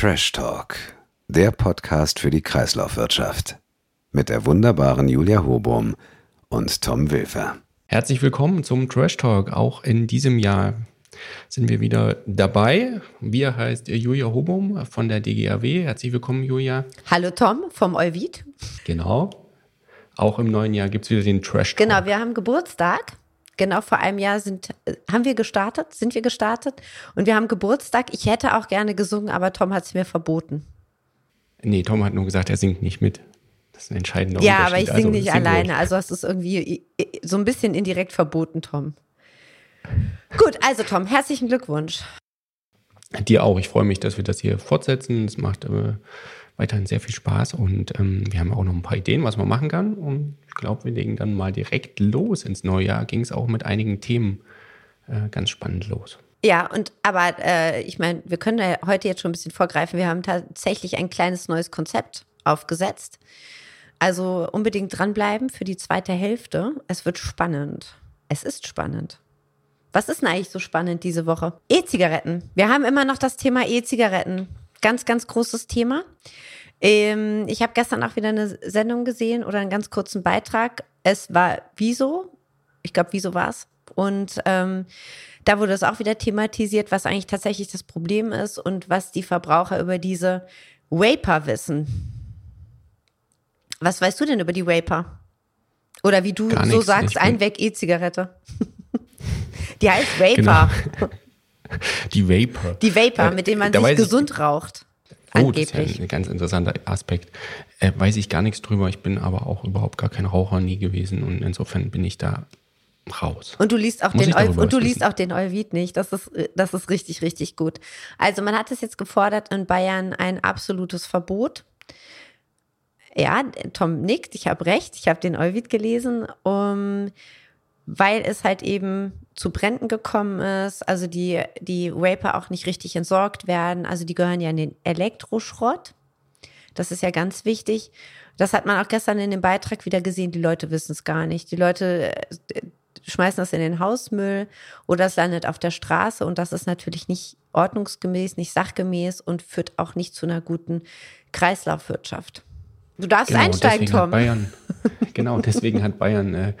Trash Talk, der Podcast für die Kreislaufwirtschaft. Mit der wunderbaren Julia Hobum und Tom Wilfer. Herzlich willkommen zum Trash Talk. Auch in diesem Jahr sind wir wieder dabei. Wir heißt Julia Hobum von der DGAW. Herzlich willkommen, Julia. Hallo Tom vom Euvid. Genau. Auch im neuen Jahr gibt es wieder den Trash Talk. Genau, wir haben Geburtstag. Genau vor einem Jahr sind, äh, haben wir gestartet, sind wir gestartet und wir haben Geburtstag. Ich hätte auch gerne gesungen, aber Tom hat es mir verboten. Nee, Tom hat nur gesagt, er singt nicht mit. Das ist ein entscheidender Ja, Unterschied. aber ich singe Also, nicht alleine. ruhig. Also es ist irgendwie äh, so ein bisschen indirekt verboten, Tom. Gut, also Tom, herzlichen Glückwunsch. Dir auch. Ich freue mich, dass wir das hier fortsetzen. Es macht äh, weiterhin sehr viel Spaß und ähm, wir haben auch noch ein paar Ideen, was man machen kann. Und ich glaube, wir legen dann mal direkt los ins neue Jahr. Ging es auch mit einigen Themen äh, ganz spannend los. Ja, und aber äh, ich meine, wir können ja heute jetzt schon ein bisschen vorgreifen. Wir haben tatsächlich ein kleines neues Konzept aufgesetzt. Also unbedingt dranbleiben für die zweite Hälfte. Es wird spannend. Es ist spannend. Was ist denn eigentlich so spannend diese Woche? E-Zigaretten. Wir haben immer noch das Thema E-Zigaretten. Ganz, ganz großes Thema. Ähm, ich habe gestern auch wieder eine Sendung gesehen oder einen ganz kurzen Beitrag. Es war Wieso. Ich glaube, Wieso war es. Und ähm, da wurde es auch wieder thematisiert, was eigentlich tatsächlich das Problem ist und was die Verbraucher über diese Vapor wissen. Was weißt du denn über die Vapor? Oder wie du Gar so nichts. sagst, Ich bin- einweg E-Zigarette. die heißt Vapor. Genau. Die Vapor. Die Vapor, Äh, mit dem man da sich weiß ich- gesund raucht. Oh, das ist ja Angeblich. ein ganz interessanter Aspekt. Äh, weiß ich gar nichts drüber. Ich bin aber auch überhaupt gar kein Raucher nie gewesen und insofern bin ich da raus. Und du liest auch Muss den Eu und du liest auch den Euvid nicht. Das ist, das ist richtig, richtig gut. Also man hat es jetzt gefordert in Bayern ein absolutes Verbot. Ja, Tom nickt, ich habe recht, ich habe den Euvid gelesen, um, weil es halt eben zu Bränden gekommen ist, also die, die Vapor auch nicht richtig entsorgt werden, also die gehören ja in den Elektroschrott. Das ist ja ganz wichtig. Das hat man auch gestern in dem Beitrag wieder gesehen. Die Leute wissen es gar nicht. Die Leute äh, schmeißen das in den Hausmüll oder es landet auf der Straße und das ist natürlich nicht ordnungsgemäß, nicht sachgemäß und führt auch nicht zu einer guten Kreislaufwirtschaft. Du darfst einsteigen, deswegen Hat Tom. Bayern, genau, deswegen hat Bayern äh,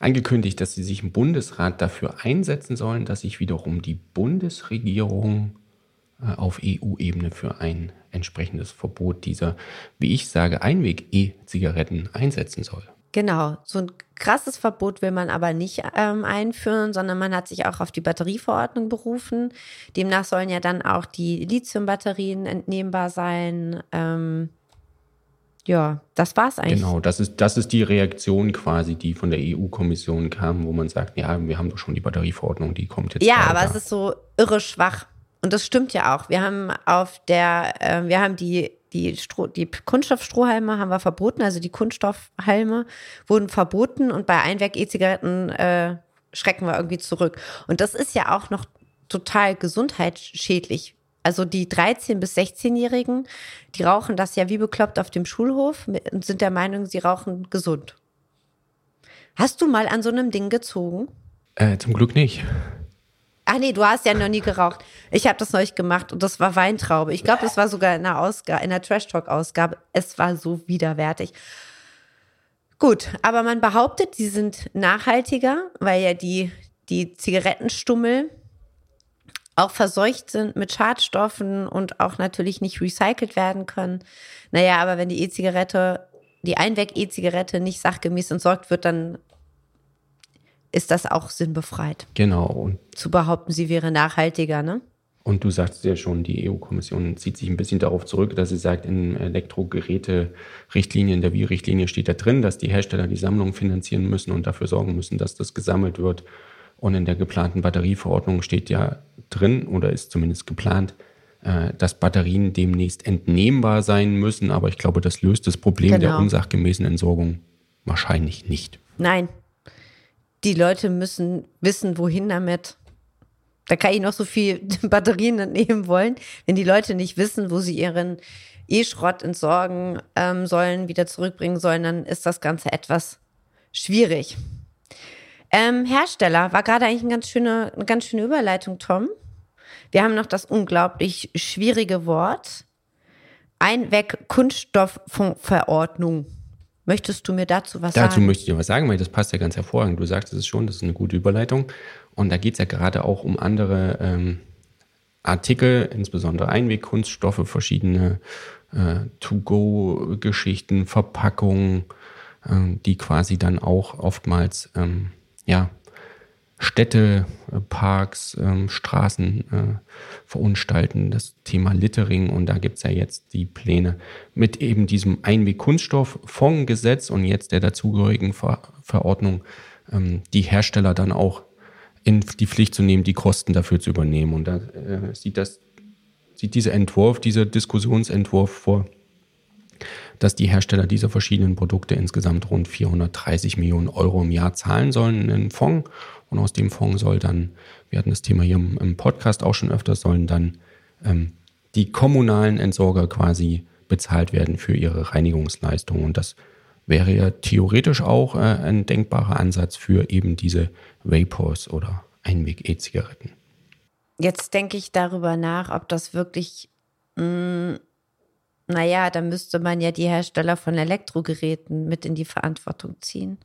angekündigt, dass sie sich im Bundesrat dafür einsetzen sollen, dass sich wiederum die Bundesregierung äh, auf EU-Ebene für ein entsprechendes Verbot dieser, wie ich sage, Einweg-E-Zigaretten einsetzen soll. Genau, so ein krasses Verbot will man aber nicht ähm, einführen, sondern man hat sich auch auf die Batterieverordnung berufen. Demnach sollen ja dann auch die Lithiumbatterien entnehmbar sein. Ähm, ja, das war's eigentlich. Genau, das ist, das ist die Reaktion quasi, die von der EU-Kommission kam, wo man sagt, ja, wir haben doch schon die Batterieverordnung, die kommt jetzt. Ja, aber da. es ist so irre schwach. Und das stimmt ja auch. Wir haben auf der, äh, wir haben die, die, Stroh, die Kunststoffstrohhalme haben wir verboten, also die Kunststoffhalme wurden verboten und bei Einweg-E-Zigaretten äh, schrecken wir irgendwie zurück. Und das ist ja auch noch total gesundheitsschädlich. Also die 13- bis 16-Jährigen, die rauchen das ja wie bekloppt auf dem Schulhof und sind der Meinung, sie rauchen gesund. Hast du mal an so einem Ding gezogen? Äh, zum Glück nicht. Ach nee, du hast ja noch nie geraucht. Ich habe das neulich gemacht und das war Weintraube. Ich glaube, das war sogar in einer Ausgabe, in der Trash Talk Ausgabe. Es war so widerwärtig. Gut, aber man behauptet, sie sind nachhaltiger, weil ja die, die Zigarettenstummel auch verseucht sind mit Schadstoffen und auch natürlich nicht recycelt werden können. Naja, aber wenn die E-Zigarette, die Einweg-E-Zigarette nicht sachgemäß entsorgt wird, dann ist das auch sinnbefreit Genau. Und, zu behaupten, sie wäre nachhaltiger, ne? und du sagst ja schon, die EU-Kommission zieht sich ein bisschen darauf zurück, dass sie sagt, in Elektrogeräte-Richtlinien, in der WI-Richtlinie steht da drin, dass die Hersteller die Sammlung finanzieren müssen und dafür sorgen müssen, dass das gesammelt wird. Und in der geplanten Batterieverordnung steht ja drin oder ist zumindest geplant, äh, dass Batterien demnächst entnehmbar sein müssen. Aber ich glaube, das löst das Problem der Genau. unsachgemäßen Entsorgung wahrscheinlich nicht. Nein. Die Leute müssen wissen, wohin damit. Da kann ich noch so viel Batterien entnehmen wollen. Wenn die Leute nicht wissen, wo sie ihren E-Schrott entsorgen ähm, sollen, wieder zurückbringen sollen, dann ist das Ganze etwas schwierig. Ähm, Hersteller war gerade eigentlich eine ganz, schöne, eine ganz schöne Überleitung, Tom. Wir haben noch das unglaublich schwierige Wort Einweg-Kunststoffverordnung. Möchtest du mir dazu was dazu sagen? Dazu möchte ich dir was sagen, weil das passt ja ganz hervorragend. Du sagst es schon, das ist eine gute Überleitung. Und da geht es ja gerade auch um andere ähm, Artikel, insbesondere Einwegkunststoffe, verschiedene äh, To-Go-Geschichten, Verpackungen, äh, die quasi dann auch oftmals ähm, ja, Städte, äh, Parks, ähm, Straßen äh, verunstalten, das Thema Littering. Und da gibt es ja jetzt die Pläne mit eben diesem Einweg-Kunststoff-Fondsgesetz und jetzt der dazugehörigen Ver Verordnung, ähm, die Hersteller dann auch in die Pflicht zu nehmen, die Kosten dafür zu übernehmen. Und da äh, sieht das, sieht dieser Entwurf, dieser Diskussionsentwurf vor, dass die Hersteller dieser verschiedenen Produkte insgesamt rund 430 Millionen Euro im Jahr zahlen sollen in einen Fonds. Und aus dem Fonds soll dann, wir hatten das Thema hier im, Podcast auch schon öfter, sollen dann ähm, die kommunalen Entsorger quasi bezahlt werden für ihre Reinigungsleistung. Und das wäre ja theoretisch auch äh, ein denkbarer Ansatz für eben diese Vapors oder Einweg-E-Zigaretten. Jetzt denke ich darüber nach, ob das wirklich mh, mm, naja, dann müsste man ja die Hersteller von Elektrogeräten mit in die Verantwortung ziehen.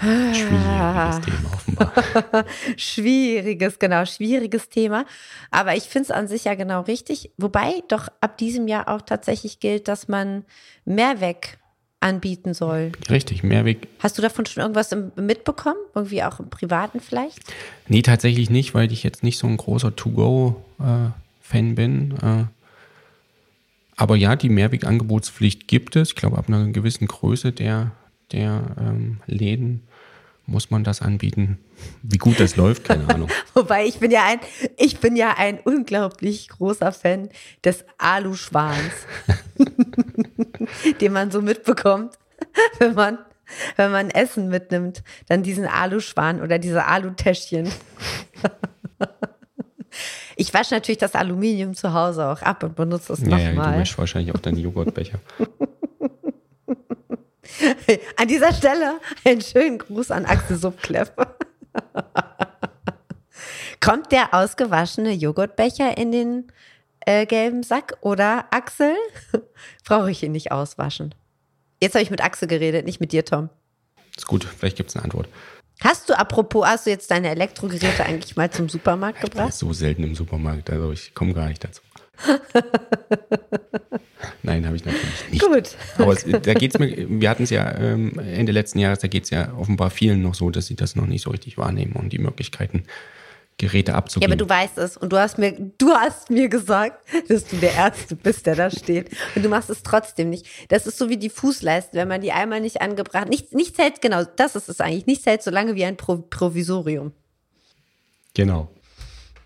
Schwieriges Thema offenbar. schwieriges, genau, schwieriges Thema. Aber ich finde es an sich ja genau richtig. Wobei doch ab diesem Jahr auch tatsächlich gilt, dass man Mehrweg anbieten soll. Richtig, Mehrweg. Hast du davon schon irgendwas mitbekommen? Irgendwie auch im Privaten vielleicht? Nee, tatsächlich nicht, weil ich jetzt nicht so ein großer To-Go-Fan äh, bin. Äh, aber ja, die Mehrwegangebotspflicht gibt es. Ich glaube, ab einer gewissen Größe der, der ähm, Läden muss man das anbieten. Wie gut das läuft, keine Ahnung. Wobei ich bin ja ein, ich bin ja ein unglaublich großer Fan des Aluschwans, den man so mitbekommt, wenn man, wenn man Essen mitnimmt, dann diesen Aluschwan oder diese Alutäschchen. Ich wasche natürlich das Aluminium zu Hause auch ab und benutze es nochmal. Ja, du wäschst wahrscheinlich auch deine Joghurtbecher. An dieser Stelle einen schönen Gruß an Axel Subkleff. Kommt der ausgewaschene Joghurtbecher in den äh, gelben Sack oder Axel? Brauche ich ihn nicht auswaschen? Jetzt habe ich mit Axel geredet, nicht mit dir, Tom. Ist gut, vielleicht gibt es eine Antwort. Hast du, apropos, hast du jetzt deine Elektrogeräte eigentlich mal zum Supermarkt gebracht? Ich so selten im Supermarkt, also ich komme gar nicht dazu. Nein, habe ich natürlich nicht. Gut. Aber es, da geht's mir, wir hatten es ja ähm, Ende letzten Jahres, da geht es ja offenbar vielen noch so, dass sie das noch nicht so richtig wahrnehmen und die Möglichkeiten Geräte abzugeben. Ja, aber du weißt es und du hast mir, du hast mir gesagt, dass du der Erste bist, der da steht. Und du machst es trotzdem nicht. Das ist so wie die Fußleisten, wenn man die einmal nicht angebracht, nicht, nicht hält, genau, das ist es eigentlich, nicht hält so lange wie ein Pro Provisorium. Genau.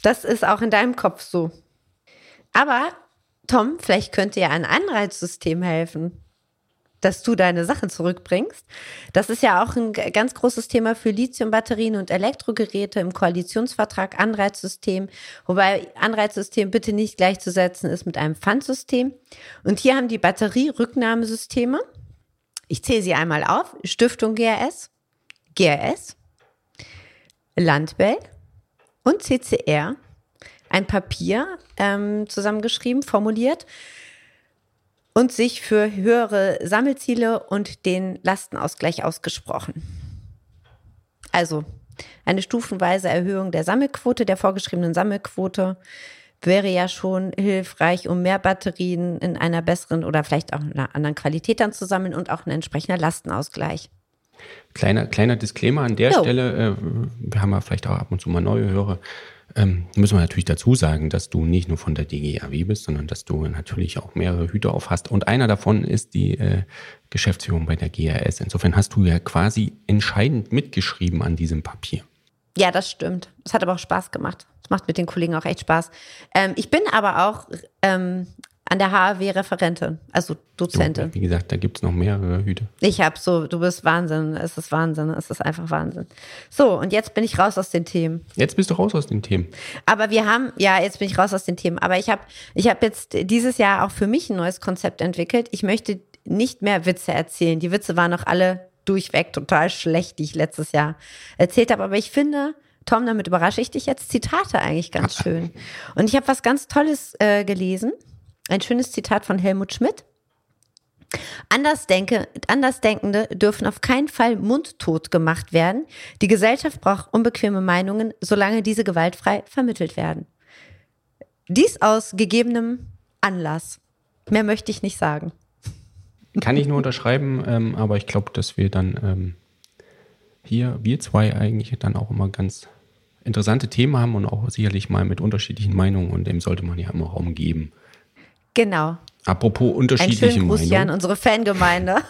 Das ist auch in deinem Kopf so. Aber, Tom, vielleicht könnte ja ein Anreizsystem helfen dass du deine Sachen zurückbringst. Das ist ja auch ein ganz großes Thema für Lithiumbatterien und Elektrogeräte im Koalitionsvertrag Anreizsystem, wobei Anreizsystem bitte nicht gleichzusetzen ist mit einem Pfandsystem. Und hier haben die Batterierücknahmesysteme, ich zähle sie einmal auf, Stiftung GRS, GRS, Landbell und CCR ein Papier ähm, zusammengeschrieben, formuliert, und sich für höhere Sammelziele und den Lastenausgleich ausgesprochen. Also eine stufenweise Erhöhung der Sammelquote, der vorgeschriebenen Sammelquote, wäre ja schon hilfreich, um mehr Batterien in einer besseren oder vielleicht auch einer anderen Qualität dann zu sammeln und auch ein entsprechender Lastenausgleich. Kleiner, kleiner Disclaimer an der jo. Stelle, äh, wir haben ja vielleicht auch ab und zu mal neue Hörer, ähm, müssen wir natürlich dazu sagen, dass du nicht nur von der DGAW bist, sondern dass du natürlich auch mehrere Hüte auf hast. Und einer davon ist die äh, Geschäftsführung bei der GRS. Insofern hast du ja quasi entscheidend mitgeschrieben an diesem Papier. Ja, das stimmt. Es hat aber auch Spaß gemacht. Es macht mit den Kollegen auch echt Spaß. Ähm, ich bin aber auch ähm, an der HAW Referentin, also Dozentin. Du, wie gesagt, da gibt es noch mehrere Hüte. Ich habe so, du bist Wahnsinn, es ist Wahnsinn, es ist einfach Wahnsinn. So, und jetzt bin ich raus aus den Themen. Jetzt bist du raus aus den Themen. Aber wir haben, ja, jetzt bin ich raus aus den Themen. Aber ich habe ich hab jetzt dieses Jahr auch für mich ein neues Konzept entwickelt. Ich möchte nicht mehr Witze erzählen. Die Witze waren noch alle durchweg total schlecht, die ich letztes Jahr erzählt habe. Aber ich finde, Tom, damit überrasche ich dich jetzt, Zitate eigentlich ganz schön. Und ich habe was ganz Tolles äh, gelesen Ein schönes Zitat von Helmut Schmidt. Andersdenke, Andersdenkende dürfen auf keinen Fall mundtot gemacht werden. Die Gesellschaft braucht unbequeme Meinungen, solange diese gewaltfrei vermittelt werden. Dies aus gegebenem Anlass. Mehr möchte ich nicht sagen. Kann ich nur unterschreiben, ähm, aber ich glaube, dass wir dann ähm, hier, wir zwei eigentlich dann auch immer ganz interessante Themen haben und auch sicherlich mal mit unterschiedlichen Meinungen und dem sollte man ja immer Raum geben. Genau. Apropos unterschiedliche Ein schönen Gruß hier an unsere Fangemeinde.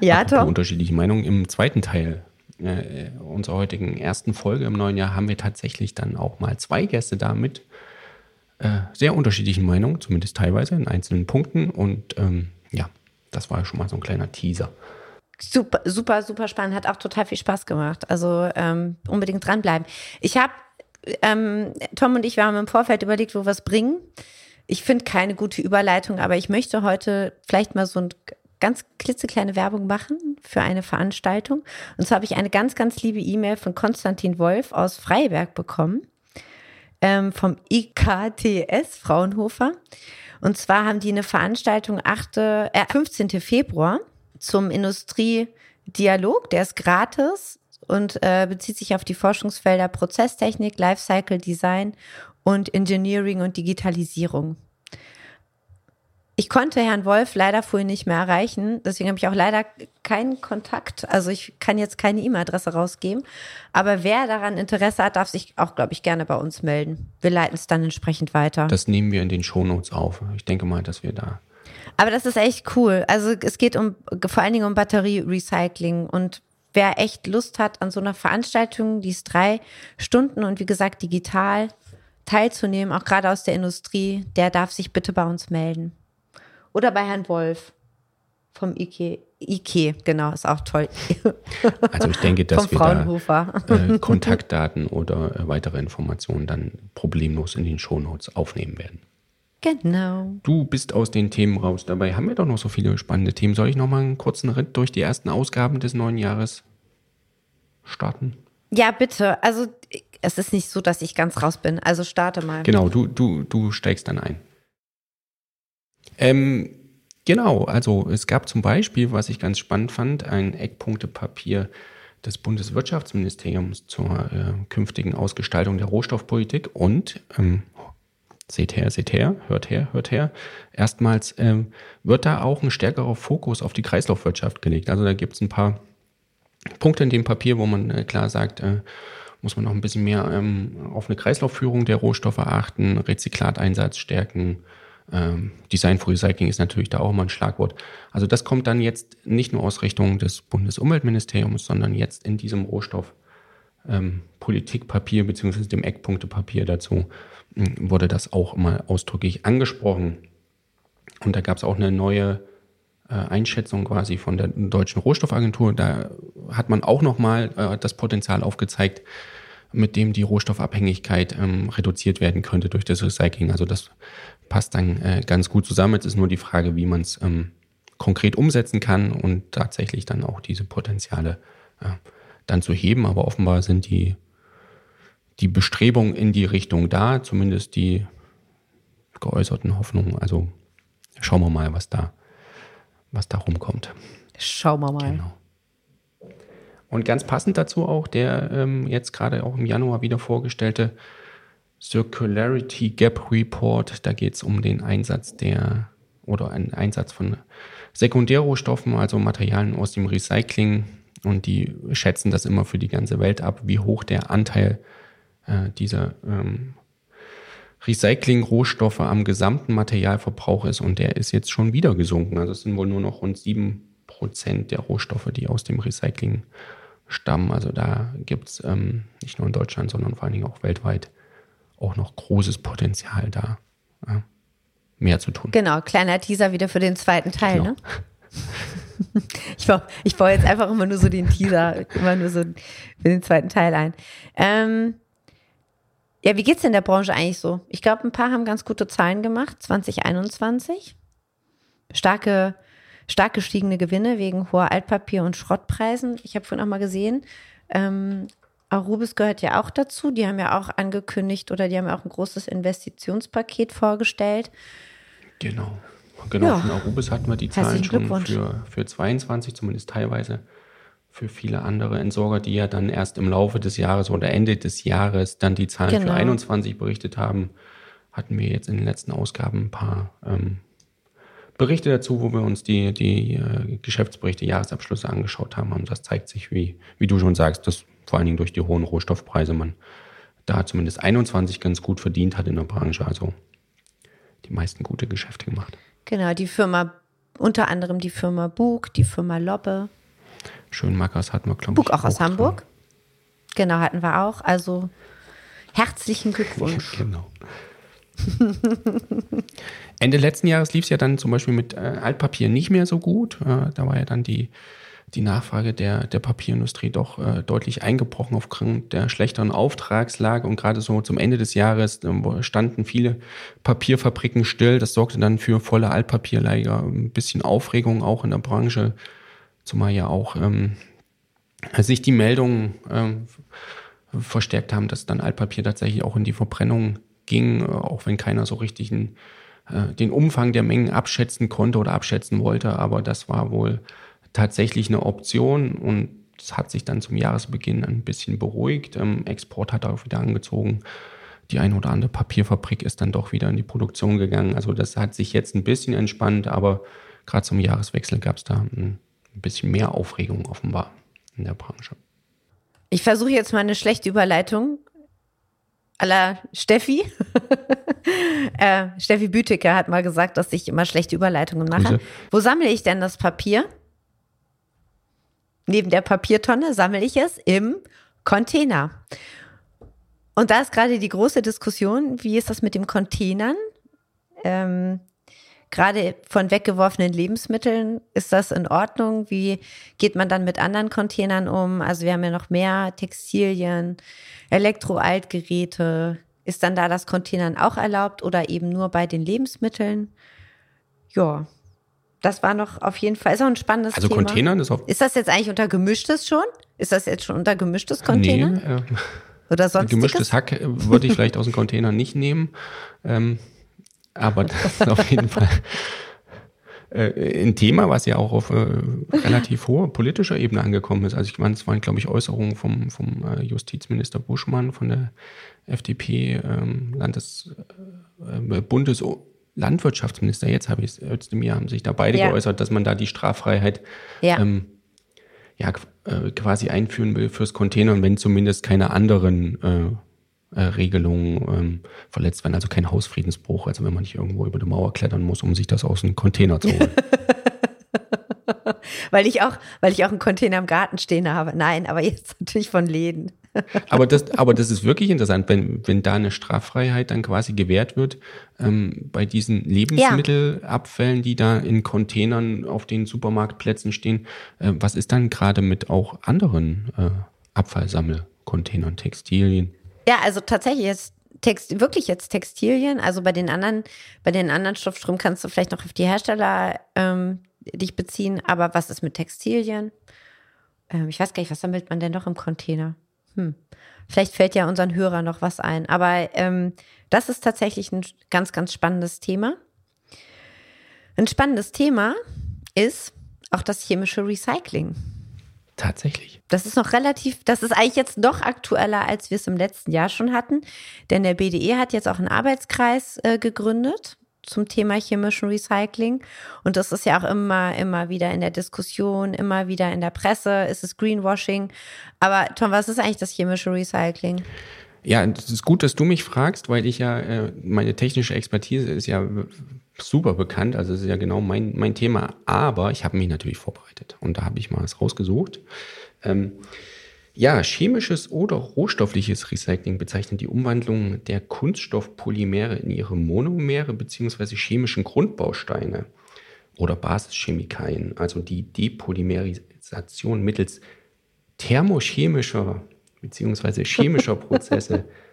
ja, Apropos Tom. unterschiedliche Meinungen. Im zweiten Teil äh, unserer heutigen ersten Folge im neuen Jahr haben wir tatsächlich dann auch mal zwei Gäste da mit äh, sehr unterschiedlichen Meinungen, zumindest teilweise in einzelnen Punkten. Und ähm, ja, das war schon mal so ein kleiner Teaser. Super, super, super spannend. Hat auch total viel Spaß gemacht. Also ähm, unbedingt dranbleiben. Ich habe, ähm, Tom und ich, wir haben im Vorfeld überlegt, wo wir es bringen. Ich finde keine gute Überleitung, aber ich möchte heute vielleicht mal so ein ganz klitzekleine Werbung machen für eine Veranstaltung. Und zwar habe ich eine ganz, ganz liebe E-Mail von Konstantin Wolf aus Freiberg bekommen, ähm, vom IKTS Fraunhofer. Und zwar haben die eine Veranstaltung 8., äh, 15. Februar zum Industriedialog, der ist gratis und äh, bezieht sich auf die Forschungsfelder Prozesstechnik, Lifecycle Design und Engineering und Digitalisierung. Ich konnte Herrn Wolf leider vorhin nicht mehr erreichen, deswegen habe ich auch leider keinen Kontakt. Also ich kann jetzt keine E-Mail-Adresse rausgeben. Aber wer daran Interesse hat, darf sich auch, glaube ich, gerne bei uns melden. Wir leiten es dann entsprechend weiter. Das nehmen wir in den Shownotes auf. Ich denke mal, dass wir da aber das ist echt cool. Also es geht um vor allen Dingen um Batterierecycling und wer echt Lust hat an so einer Veranstaltung, die ist drei Stunden und wie gesagt digital teilzunehmen, auch gerade aus der Industrie, der darf sich bitte bei uns melden. Oder bei Herrn Wolf vom IK. IK, genau, ist auch toll. Also ich denke, dass Vom wir Fraunhofer. da äh, Kontaktdaten oder äh, weitere Informationen dann problemlos in den Shownotes aufnehmen werden. Genau. Du bist aus den Themen raus. Dabei haben wir doch noch so viele spannende Themen. Soll ich noch mal einen kurzen Ritt durch die ersten Ausgaben des neuen Jahres starten? Ja, bitte. Also es ist nicht so, dass ich ganz raus bin. Also starte mal. Genau, du, du, du steigst dann ein. Ähm, genau, also es gab zum Beispiel, was ich ganz spannend fand, ein Eckpunktepapier des Bundeswirtschaftsministeriums zur äh, künftigen Ausgestaltung der Rohstoffpolitik und ähm, seht her, seht her, hört her, hört her. Erstmals ähm, wird da auch ein stärkerer Fokus auf die Kreislaufwirtschaft gelegt. Also da gibt es ein paar Punkte in dem Papier, wo man äh, klar sagt, äh, muss man noch ein bisschen mehr ähm, auf eine Kreislaufführung der Rohstoffe achten, Rezyklateinsatz stärken. Ähm, Design for Recycling ist natürlich da auch mal ein Schlagwort. Also das kommt dann jetzt nicht nur aus Richtung des Bundesumweltministeriums, sondern jetzt in diesem Rohstoff ähm, beziehungsweise dem Eckpunktepapier dazu wurde das auch immer ausdrücklich angesprochen. Und da gab es auch eine neue äh, Einschätzung quasi von der deutschen Rohstoffagentur. Da hat man auch nochmal äh, das Potenzial aufgezeigt, mit dem die Rohstoffabhängigkeit ähm, reduziert werden könnte durch das Recycling. Also das passt dann äh, ganz gut zusammen. Es ist nur die Frage, wie man es ähm, konkret umsetzen kann und tatsächlich dann auch diese Potenziale äh, dann zu heben. Aber offenbar sind die die Bestrebung in die Richtung da, zumindest die geäußerten Hoffnungen. Also schauen wir mal, was da, was da rumkommt. Schauen wir mal. Genau. Und ganz passend dazu auch der ähm, jetzt gerade auch im Januar wieder vorgestellte Circularity Gap Report. Da geht es um den Einsatz der oder einen Einsatz von Sekundärrohstoffen, also Materialien aus dem Recycling. Und die schätzen das immer für die ganze Welt ab, wie hoch der Anteil äh, dieser ähm, Recycling-Rohstoffe am gesamten Materialverbrauch ist und der ist jetzt schon wieder gesunken. Also es sind wohl nur noch rund sieben Prozent der Rohstoffe, die aus dem Recycling stammen. Also da gibt es ähm, nicht nur in Deutschland, sondern vor allen Dingen auch weltweit auch noch großes Potenzial da, äh, mehr zu tun. Genau, kleiner Teaser wieder für den zweiten Teil, genau. ne? ich baue, ich baue jetzt einfach immer nur so den Teaser, immer nur so für den zweiten Teil ein. Ähm, ja, wie geht's denn der Branche eigentlich so? Ich glaube, ein paar haben ganz gute Zahlen gemacht, 2021. Starke, stark gestiegene Gewinne wegen hoher Altpapier- und Schrottpreisen. Ich habe vorhin auch mal gesehen, ähm, Arubis gehört ja auch dazu. Die haben ja auch angekündigt oder die haben ja auch ein großes Investitionspaket vorgestellt. Genau. Genau, ja. von Arubis hatten wir die Zahlen schon für, für 22, zumindest teilweise. Für viele andere Entsorger, die ja dann erst im Laufe des Jahres oder Ende des Jahres dann die Zahlen genau. für 21 berichtet haben, hatten wir jetzt in den letzten Ausgaben ein paar ähm, Berichte dazu, wo wir uns die, die äh, Geschäftsberichte, Jahresabschlüsse angeschaut haben. Und das zeigt sich, wie, wie du schon sagst, dass vor allen Dingen durch die hohen Rohstoffpreise man da zumindest 21 ganz gut verdient hat in der Branche. Also die meisten gute Geschäfte gemacht. Genau, die Firma, unter anderem die Firma Bug, die Firma Lobbe. Schönmackers hatten wir, glaube ich. Bug auch aus Hamburg. Dran. Genau, hatten wir auch. Also herzlichen Glückwunsch. Ja, genau. Ende letzten Jahres lief es ja dann zum Beispiel mit äh, Altpapier nicht mehr so gut. Äh, da war ja dann die, die Nachfrage der, der Papierindustrie doch äh, deutlich eingebrochen aufgrund der schlechteren Auftragslage. Und gerade so zum Ende des Jahres äh, standen viele Papierfabriken still. Das sorgte dann für volle Altpapierlager, ein bisschen Aufregung auch in der Branche, zumal ja auch ähm, sich die Meldungen ähm, verstärkt haben, dass dann Altpapier tatsächlich auch in die Verbrennung ging, auch wenn keiner so richtig einen, äh, den Umfang der Mengen abschätzen konnte oder abschätzen wollte. Aber das war wohl tatsächlich eine Option und es hat sich dann zum Jahresbeginn ein bisschen beruhigt. Ähm, Export hat auch wieder angezogen. Die eine oder andere Papierfabrik ist dann doch wieder in die Produktion gegangen. Also das hat sich jetzt ein bisschen entspannt, aber gerade zum Jahreswechsel gab es da ein bisschen mehr Aufregung offenbar in der Branche. Ich versuche jetzt mal eine schlechte Überleitung aller Steffi. äh, Steffi Bütecke hat mal gesagt, dass ich immer schlechte Überleitungen mache. Grüße. Wo sammle ich denn das Papier? Neben der Papiertonne sammle ich es im Container. Und da ist gerade die große Diskussion, wie ist das mit den Containern? Ähm, gerade von weggeworfenen Lebensmitteln, ist das in Ordnung? Wie geht man dann mit anderen Containern um? Also wir haben ja noch mehr Textilien, Elektroaltgeräte. Ist dann da das Containern auch erlaubt oder eben nur bei den Lebensmitteln? Ja, das war noch auf jeden Fall ist auch ein spannendes also Thema. Also Containern ist auch. Ist das jetzt eigentlich unter gemischtes schon? Ist das jetzt schon unter gemischtes Container? Nee, äh, oder sonst Gemischtes Hack äh, würde ich vielleicht aus dem Container nicht nehmen. Ähm, aber das ist auf jeden Fall äh, ein Thema, was ja auch auf äh, relativ hoher politischer Ebene angekommen ist. Also ich meine, es waren, glaube ich, Äußerungen vom, vom äh, Justizminister Buschmann von der FDP, ähm, Landes, äh, Bundes Landwirtschaftsminister, jetzt habe ich es, Özdemir, haben sich da beide ja. geäußert, dass man da die Straffreiheit ja. Ähm, ja, äh, quasi einführen will fürs Container und wenn zumindest keine anderen äh, Regelungen ähm, verletzt werden. Also kein Hausfriedensbruch, also wenn man nicht irgendwo über die Mauer klettern muss, um sich das aus einem Container zu holen. weil ich auch, weil ich auch einen Container im Garten stehen habe. Nein, aber jetzt natürlich von Läden. aber, das, aber das ist wirklich interessant, wenn, wenn da eine Straffreiheit dann quasi gewährt wird, ähm, bei diesen Lebensmittelabfällen, die da in Containern auf den Supermarktplätzen stehen, äh, was ist dann gerade mit auch anderen äh, Abfallsammelcontainern, Textilien? Ja, also tatsächlich jetzt Text, wirklich jetzt Textilien. Also bei den anderen, bei den anderen Stoffströmen kannst du vielleicht noch auf die Hersteller ähm, dich beziehen. Aber was ist mit Textilien? Ähm, ich weiß gar nicht, was sammelt man denn noch im Container? Hm. Vielleicht fällt ja unseren Hörern noch was ein. Aber ähm, das ist tatsächlich ein ganz, ganz spannendes Thema. Ein spannendes Thema ist auch das chemische Recycling. Tatsächlich. Das ist noch relativ, das ist eigentlich jetzt noch aktueller, als wir es im letzten Jahr schon hatten. Denn der BDE hat jetzt auch einen Arbeitskreis äh, gegründet zum Thema chemischen Recycling. Und das ist ja auch immer, immer wieder in der Diskussion, immer wieder in der Presse. Ist es Greenwashing? Aber Tom, was ist eigentlich das chemische Recycling? Ja, es ist gut, dass du mich fragst, weil ich ja, äh, meine technische Expertise ist ja super bekannt, also es ist ja genau mein, mein Thema, aber ich habe mich natürlich vorbereitet und da habe ich mal was rausgesucht. Ähm, ja, chemisches oder rohstoffliches Recycling bezeichnet die Umwandlung der Kunststoffpolymere in ihre Monomere bzw. chemischen Grundbausteine oder Basischemikalien, also die Depolymerisation mittels thermochemischer bzw. chemischer Prozesse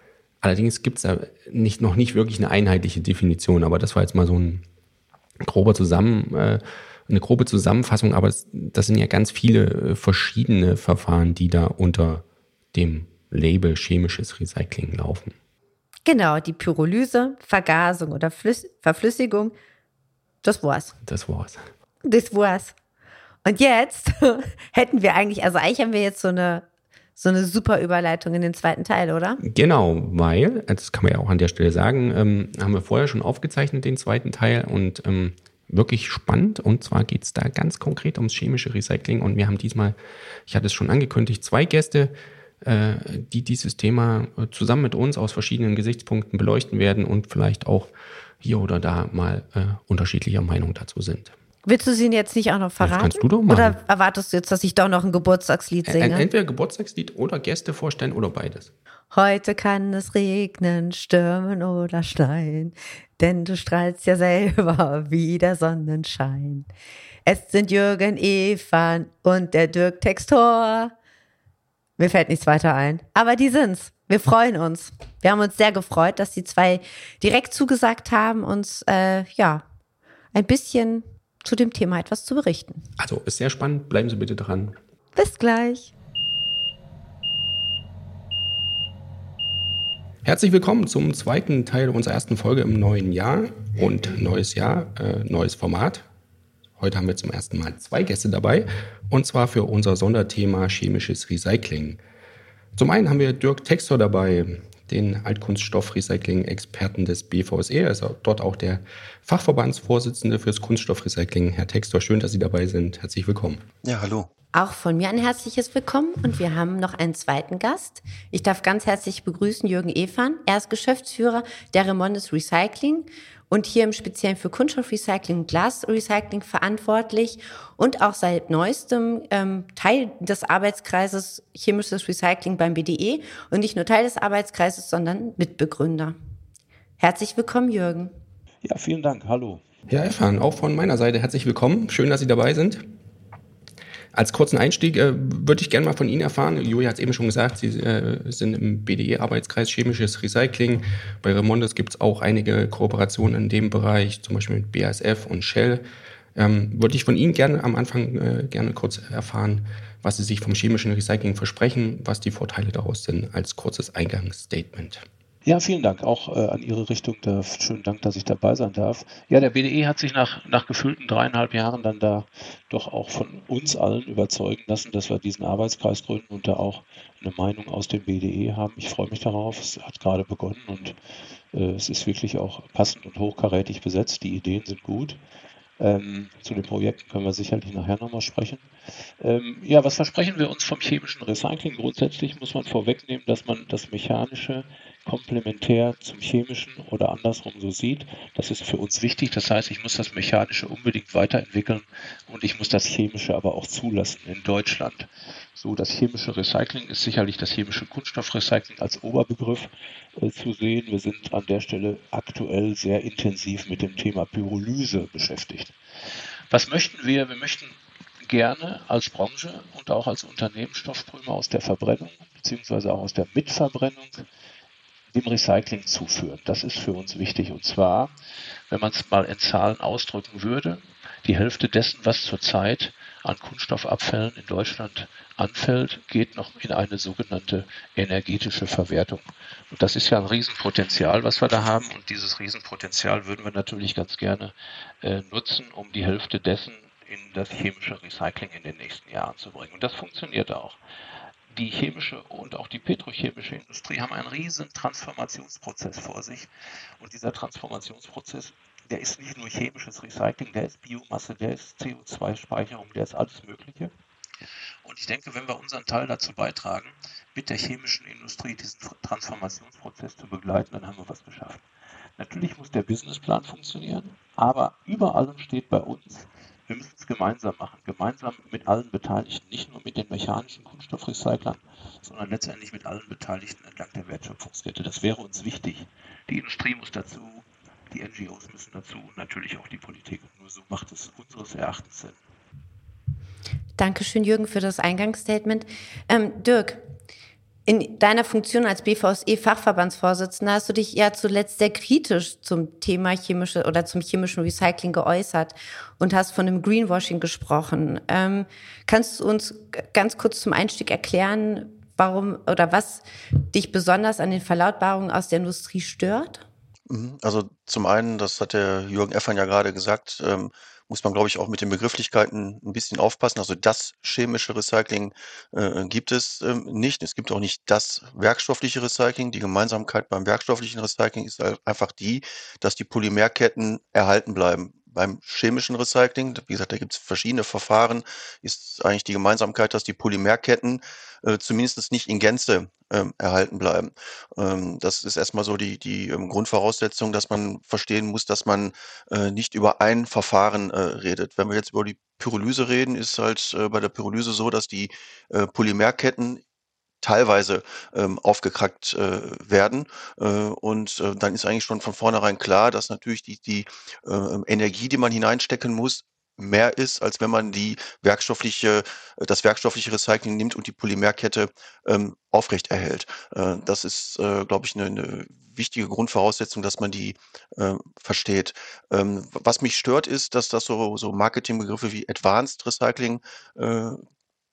Allerdings gibt es da nicht, noch nicht wirklich eine einheitliche Definition, aber das war jetzt mal so ein grober Zusammen, äh, eine grobe Zusammenfassung, aber das, das sind ja ganz viele äh, verschiedene Verfahren, die da unter dem Label chemisches Recycling laufen. Genau, die Pyrolyse, Vergasung oder Flüss Verflüssigung, das war's. Das war's. Das war's. Und jetzt hätten wir eigentlich, also eigentlich haben wir jetzt so eine, so eine super Überleitung in den zweiten Teil, oder? Genau, weil, das kann man ja auch an der Stelle sagen, ähm, haben wir vorher schon aufgezeichnet, den zweiten Teil und ähm, wirklich spannend. Und zwar geht es da ganz konkret ums chemische Recycling. Und wir haben diesmal, ich hatte es schon angekündigt, zwei Gäste, äh, die dieses Thema äh, zusammen mit uns aus verschiedenen Gesichtspunkten beleuchten werden und vielleicht auch hier oder da mal äh, unterschiedlicher Meinung dazu sind. Willst du sie jetzt nicht auch noch verraten? Das kannst du doch machen. Oder erwartest du jetzt, dass ich doch noch ein Geburtstagslied singe? Entweder Geburtstagslied oder Gäste vorstellen oder beides. Heute kann es regnen, stürmen oder schneien, denn du strahlst ja selber wie der Sonnenschein. Es sind Jürgen Evan und der Dirk Textor. Mir fällt nichts weiter ein. Aber die sind's. Wir freuen uns. Wir haben uns sehr gefreut, dass die zwei direkt zugesagt haben, uns äh, ja ein bisschen zu dem Thema etwas zu berichten. Also ist sehr spannend. Bleiben Sie bitte dran. Bis gleich. Herzlich willkommen zum zweiten Teil unserer ersten Folge im neuen Jahr und neues Jahr, äh, neues Format. Heute haben wir zum ersten Mal zwei Gäste dabei und zwar für unser Sonderthema chemisches Recycling. Zum einen haben wir Dirk Textor dabei, den Altkunststoffrecycling-Experten des BVSE, also dort auch der Fachverbandsvorsitzende fürs Kunststoffrecycling. Herr Textor, schön, dass Sie dabei sind. Herzlich willkommen. Ja, hallo. Auch von mir ein herzliches Willkommen und wir haben noch einen zweiten Gast. Ich darf ganz herzlich begrüßen Jürgen Evan. Er ist Geschäftsführer der Remondes Recycling und hier im Speziellen für Kunststoffrecycling und Glasrecycling verantwortlich und auch seit neuestem ähm, Teil des Arbeitskreises Chemisches Recycling beim BDE und nicht nur Teil des Arbeitskreises, sondern Mitbegründer. Herzlich willkommen, Jürgen. Ja, vielen Dank. Hallo. Ja, Erfahren, auch von meiner Seite herzlich willkommen. Schön, dass Sie dabei sind. Als kurzen Einstieg äh, würde ich gerne mal von Ihnen erfahren. Julia hat es eben schon gesagt, Sie äh, sind im BDE-Arbeitskreis Chemisches Recycling. Bei Remondes gibt es auch einige Kooperationen in dem Bereich, zum Beispiel mit BASF und Shell. Ähm, würde ich von Ihnen gerne am Anfang äh, gerne kurz erfahren, was Sie sich vom chemischen Recycling versprechen, was die Vorteile daraus sind, als kurzes Eingangsstatement. Ja, vielen Dank auch äh, an Ihre Richtung. Da, schönen Dank, dass ich dabei sein darf. Ja, der BDE hat sich nach, nach gefühlten dreieinhalb Jahren dann da doch auch von uns allen überzeugen lassen, dass wir diesen Arbeitskreis gründen und da auch eine Meinung aus dem BDE haben. Ich freue mich darauf. Es hat gerade begonnen und äh, es ist wirklich auch passend und hochkarätig besetzt. Die Ideen sind gut. Ähm, zu den Projekten können wir sicherlich nachher nochmal sprechen. Ähm, ja, was versprechen wir uns vom chemischen Recycling? Grundsätzlich muss man vorwegnehmen, dass man das Mechanische komplementär zum Chemischen oder andersrum so sieht. Das ist für uns wichtig. Das heißt, ich muss das Mechanische unbedingt weiterentwickeln und ich muss das Chemische aber auch zulassen in Deutschland. So, das chemische Recycling ist sicherlich das chemische Kunststoffrecycling als Oberbegriff äh, zu sehen. Wir sind an der Stelle aktuell sehr intensiv mit dem Thema Pyrolyse beschäftigt. Was möchten wir? Wir möchten gerne als Branche und auch als Unternehmen Stoffströme aus der Verbrennung beziehungsweise auch aus der Mitverbrennung dem Recycling zuführen. Das ist für uns wichtig. Und zwar, wenn man es mal in Zahlen ausdrücken würde, die Hälfte dessen, was zurzeit an Kunststoffabfällen in Deutschland anfällt, geht noch in eine sogenannte energetische Verwertung. Und das ist ja ein Riesenpotenzial, was wir da haben. Und dieses Riesenpotenzial würden wir natürlich ganz gerne äh, nutzen, um die Hälfte dessen in das chemische Recycling in den nächsten Jahren zu bringen. Und das funktioniert auch die chemische und auch die petrochemische Industrie haben einen riesen Transformationsprozess vor sich. Und dieser Transformationsprozess, der ist nicht nur chemisches Recycling, der ist Biomasse, der ist CO2-Speicherung, der ist alles Mögliche. Und ich denke, wenn wir unseren Teil dazu beitragen, mit der chemischen Industrie diesen Transformationsprozess zu begleiten, dann haben wir was geschafft. Natürlich muss der Businessplan funktionieren, aber über allem steht bei uns, wir müssen es gemeinsam machen, gemeinsam mit allen Beteiligten, nicht nur mit den mechanischen Kunststoffrecyclern, sondern letztendlich mit allen Beteiligten entlang der Wertschöpfungskette. Das wäre uns wichtig. Die Industrie muss dazu, die NGOs müssen dazu und natürlich auch die Politik. Nur so macht es unseres Erachtens Sinn. Dankeschön, Jürgen, für das Eingangsstatement. Ähm, Dirk, in deiner Funktion als BVSE-Fachverbandsvorsitzender hast du dich ja zuletzt sehr kritisch zum Thema chemische oder zum chemischen Recycling geäußert und hast von einem Greenwashing gesprochen. Ähm, kannst du uns ganz kurz zum Einstieg erklären, warum oder was dich besonders an den Verlautbarungen aus der Industrie stört? Mhm. Also zum einen, das hat der Jürgen Effern ja gerade gesagt, ähm, muss man, glaube ich, auch mit den Begrifflichkeiten ein bisschen aufpassen. Also das chemische Recycling äh, gibt es ähm, nicht. Es gibt auch nicht das werkstoffliche Recycling. Die Gemeinsamkeit beim werkstofflichen Recycling ist halt einfach die, dass die Polymerketten erhalten bleiben. Beim chemischen Recycling, wie gesagt, da gibt es verschiedene Verfahren, ist eigentlich die Gemeinsamkeit, dass die Polymerketten äh, zumindest nicht in Gänze ähm, erhalten bleiben. Ähm, das ist erstmal so die, die ähm, Grundvoraussetzung, dass man verstehen muss, dass man äh, nicht über ein Verfahren äh, redet. Wenn wir jetzt über die Pyrolyse reden, ist halt äh, bei der Pyrolyse so, dass die äh, Polymerketten teilweise ähm, aufgekrackt äh, werden. Äh, und äh, dann ist eigentlich schon von vornherein klar, dass natürlich die, die äh, Energie, die man hineinstecken muss, mehr ist, als wenn man die werkstoffliche, das werkstoffliche Recycling nimmt und die Polymerkette ähm, aufrecht. Äh, das ist, äh, glaube ich, eine, eine wichtige Grundvoraussetzung, dass man die äh, versteht. Ähm, was mich stört, ist, dass das so, so Marketingbegriffe wie Advanced Recycling äh,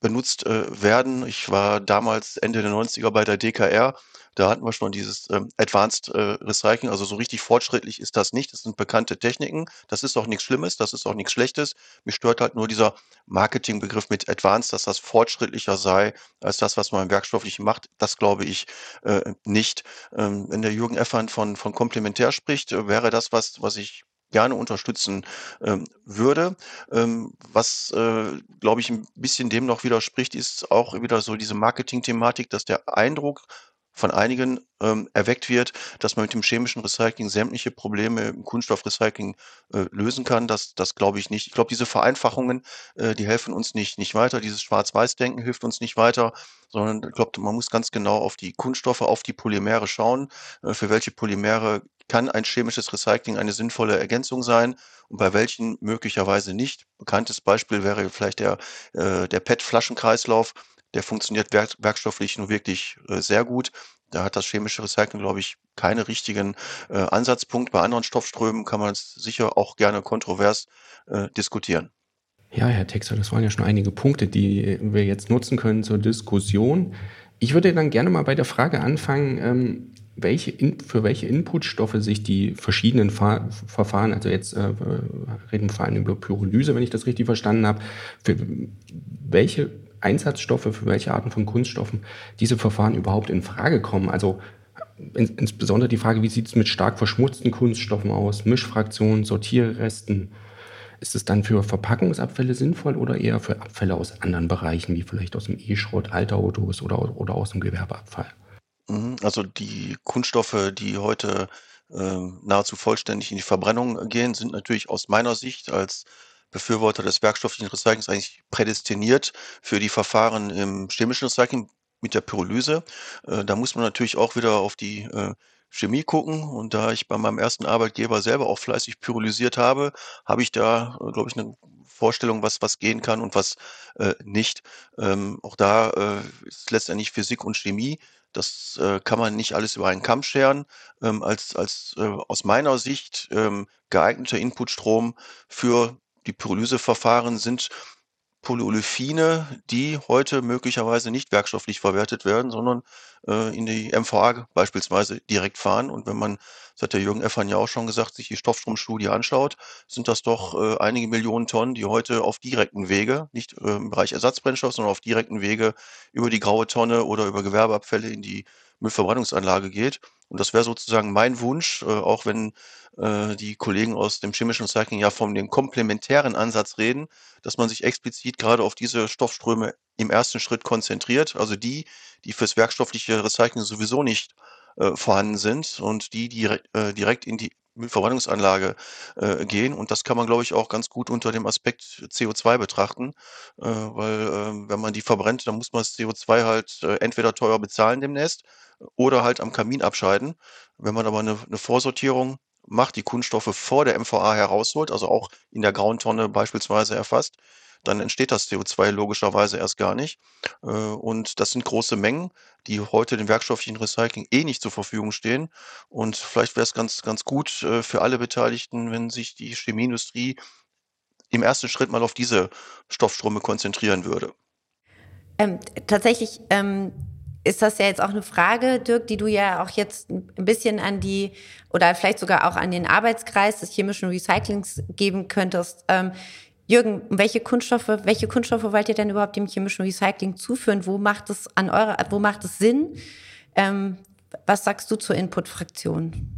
benutzt äh, werden. Ich war damals Ende der 90er bei der DKR. Da hatten wir schon dieses ähm, Advanced äh, Recycling. Also so richtig fortschrittlich ist das nicht. Das sind bekannte Techniken. Das ist auch nichts Schlimmes. Das ist auch nichts Schlechtes. Mich stört halt nur dieser Marketingbegriff mit Advanced, dass das fortschrittlicher sei als das, was man im Werkstofflichen macht. Das glaube ich äh, nicht. Ähm, wenn der Jürgen Effern von, von komplementär spricht, äh, wäre das was, was ich gerne unterstützen ähm, würde. Ähm, was, äh, glaube ich, ein bisschen dem noch widerspricht, ist auch wieder so diese Marketing-Thematik, dass der Eindruck von einigen ähm, erweckt wird, dass man mit dem chemischen Recycling sämtliche Probleme im Kunststoffrecycling äh, lösen kann. Das, das glaube ich nicht. Ich glaube, diese Vereinfachungen, äh, die helfen uns nicht, nicht weiter. Dieses Schwarz-Weiß-Denken hilft uns nicht weiter, sondern ich glaube, man muss ganz genau auf die Kunststoffe, auf die Polymere schauen. Äh, für welche Polymere kann ein chemisches Recycling eine sinnvolle Ergänzung sein und bei welchen möglicherweise nicht. Bekanntes Beispiel wäre vielleicht der, äh, der PET-Flaschenkreislauf der funktioniert werk werkstofflich nur wirklich äh, sehr gut. Da hat das chemische Recycling, glaube ich, keinen richtigen äh, Ansatzpunkt. Bei anderen Stoffströmen kann man es sicher auch gerne kontrovers äh, diskutieren. Ja, Herr Texer, das waren ja schon einige Punkte, die wir jetzt nutzen können zur Diskussion. Ich würde dann gerne mal bei der Frage anfangen, ähm, welche in, für welche Inputstoffe sich die verschiedenen Fa Verfahren, also jetzt äh, reden wir vor allem über Pyrolyse, wenn ich das richtig verstanden habe, für welche Einsatzstoffe, für welche Arten von Kunststoffen diese Verfahren überhaupt in Frage kommen. Also in, insbesondere die Frage, wie sieht es mit stark verschmutzten Kunststoffen aus, Mischfraktionen, Sortierresten. Ist es dann für Verpackungsabfälle sinnvoll oder eher für Abfälle aus anderen Bereichen, wie vielleicht aus dem E-Schrott, Alterautos oder, oder aus dem Gewerbeabfall? Mhm, also die Kunststoffe, die heute äh, nahezu vollständig in die Verbrennung gehen, sind natürlich aus meiner Sicht als Befürworter des werkstofflichen Recyclings eigentlich prädestiniert für die Verfahren im chemischen Recycling mit der Pyrolyse. Äh, da muss man natürlich auch wieder auf die äh, Chemie gucken. Und da ich bei meinem ersten Arbeitgeber selber auch fleißig pyrolysiert habe, habe ich da, äh, glaube ich, eine Vorstellung, was, was gehen kann und was äh, nicht. Ähm, auch da äh, ist letztendlich Physik und Chemie. Das äh, kann man nicht alles über einen Kamm scheren. Ähm, als als äh, aus meiner Sicht ähm, geeigneter Inputstrom für die Pyrolyseverfahren sind Polyolefine, die heute möglicherweise nicht werkstofflich verwertet werden, sondern äh, in die MVA beispielsweise direkt fahren. Und wenn man, das hat der Jürgen Effern ja auch schon gesagt, sich die Stoffstromstudie anschaut, sind das doch äh, einige Millionen Tonnen, die heute auf direkten Wege, nicht äh, im Bereich Ersatzbrennstoff, sondern auf direkten Wege über die graue Tonne oder über Gewerbeabfälle in die Müllverbrennungsanlage geht. Und das wäre sozusagen mein Wunsch, äh, auch wenn äh, die Kollegen aus dem chemischen Recycling ja von dem komplementären Ansatz reden, dass man sich explizit gerade auf diese Stoffströme im ersten Schritt konzentriert, also die, die fürs werkstoffliche Recycling sowieso nicht äh, vorhanden sind und die direkt, äh, direkt in die Müllverbrennungsanlage äh, gehen. Und das kann man, glaube ich, auch ganz gut unter dem Aspekt CO2 betrachten, äh, weil äh, wenn man die verbrennt, dann muss man das CO2 halt äh, entweder teuer bezahlen demnächst oder halt am Kamin abscheiden. Wenn man aber eine, eine Vorsortierung macht, die Kunststoffe vor der MVA herausholt, also auch in der grauen Tonne beispielsweise erfasst, dann entsteht das CO2 logischerweise erst gar nicht. Äh, und das sind große Mengen, die heute dem werkstofflichen Recycling eh nicht zur Verfügung stehen. Und vielleicht wäre es ganz, ganz gut äh, für alle Beteiligten, wenn sich die Chemieindustrie im ersten Schritt mal auf diese Stoffströme konzentrieren würde. Ähm, tatsächlich ähm ist das ja jetzt auch eine Frage, Dirk, die du ja auch jetzt ein bisschen an die oder vielleicht sogar auch an den Arbeitskreis des chemischen Recyclings geben könntest. Ähm, Jürgen, welche Kunststoffe, welche Kunststoffe wollt ihr denn überhaupt dem chemischen Recycling zuführen? Wo macht es an eurer, wo macht es Sinn? Ähm, was sagst du zur Input-Fraktion?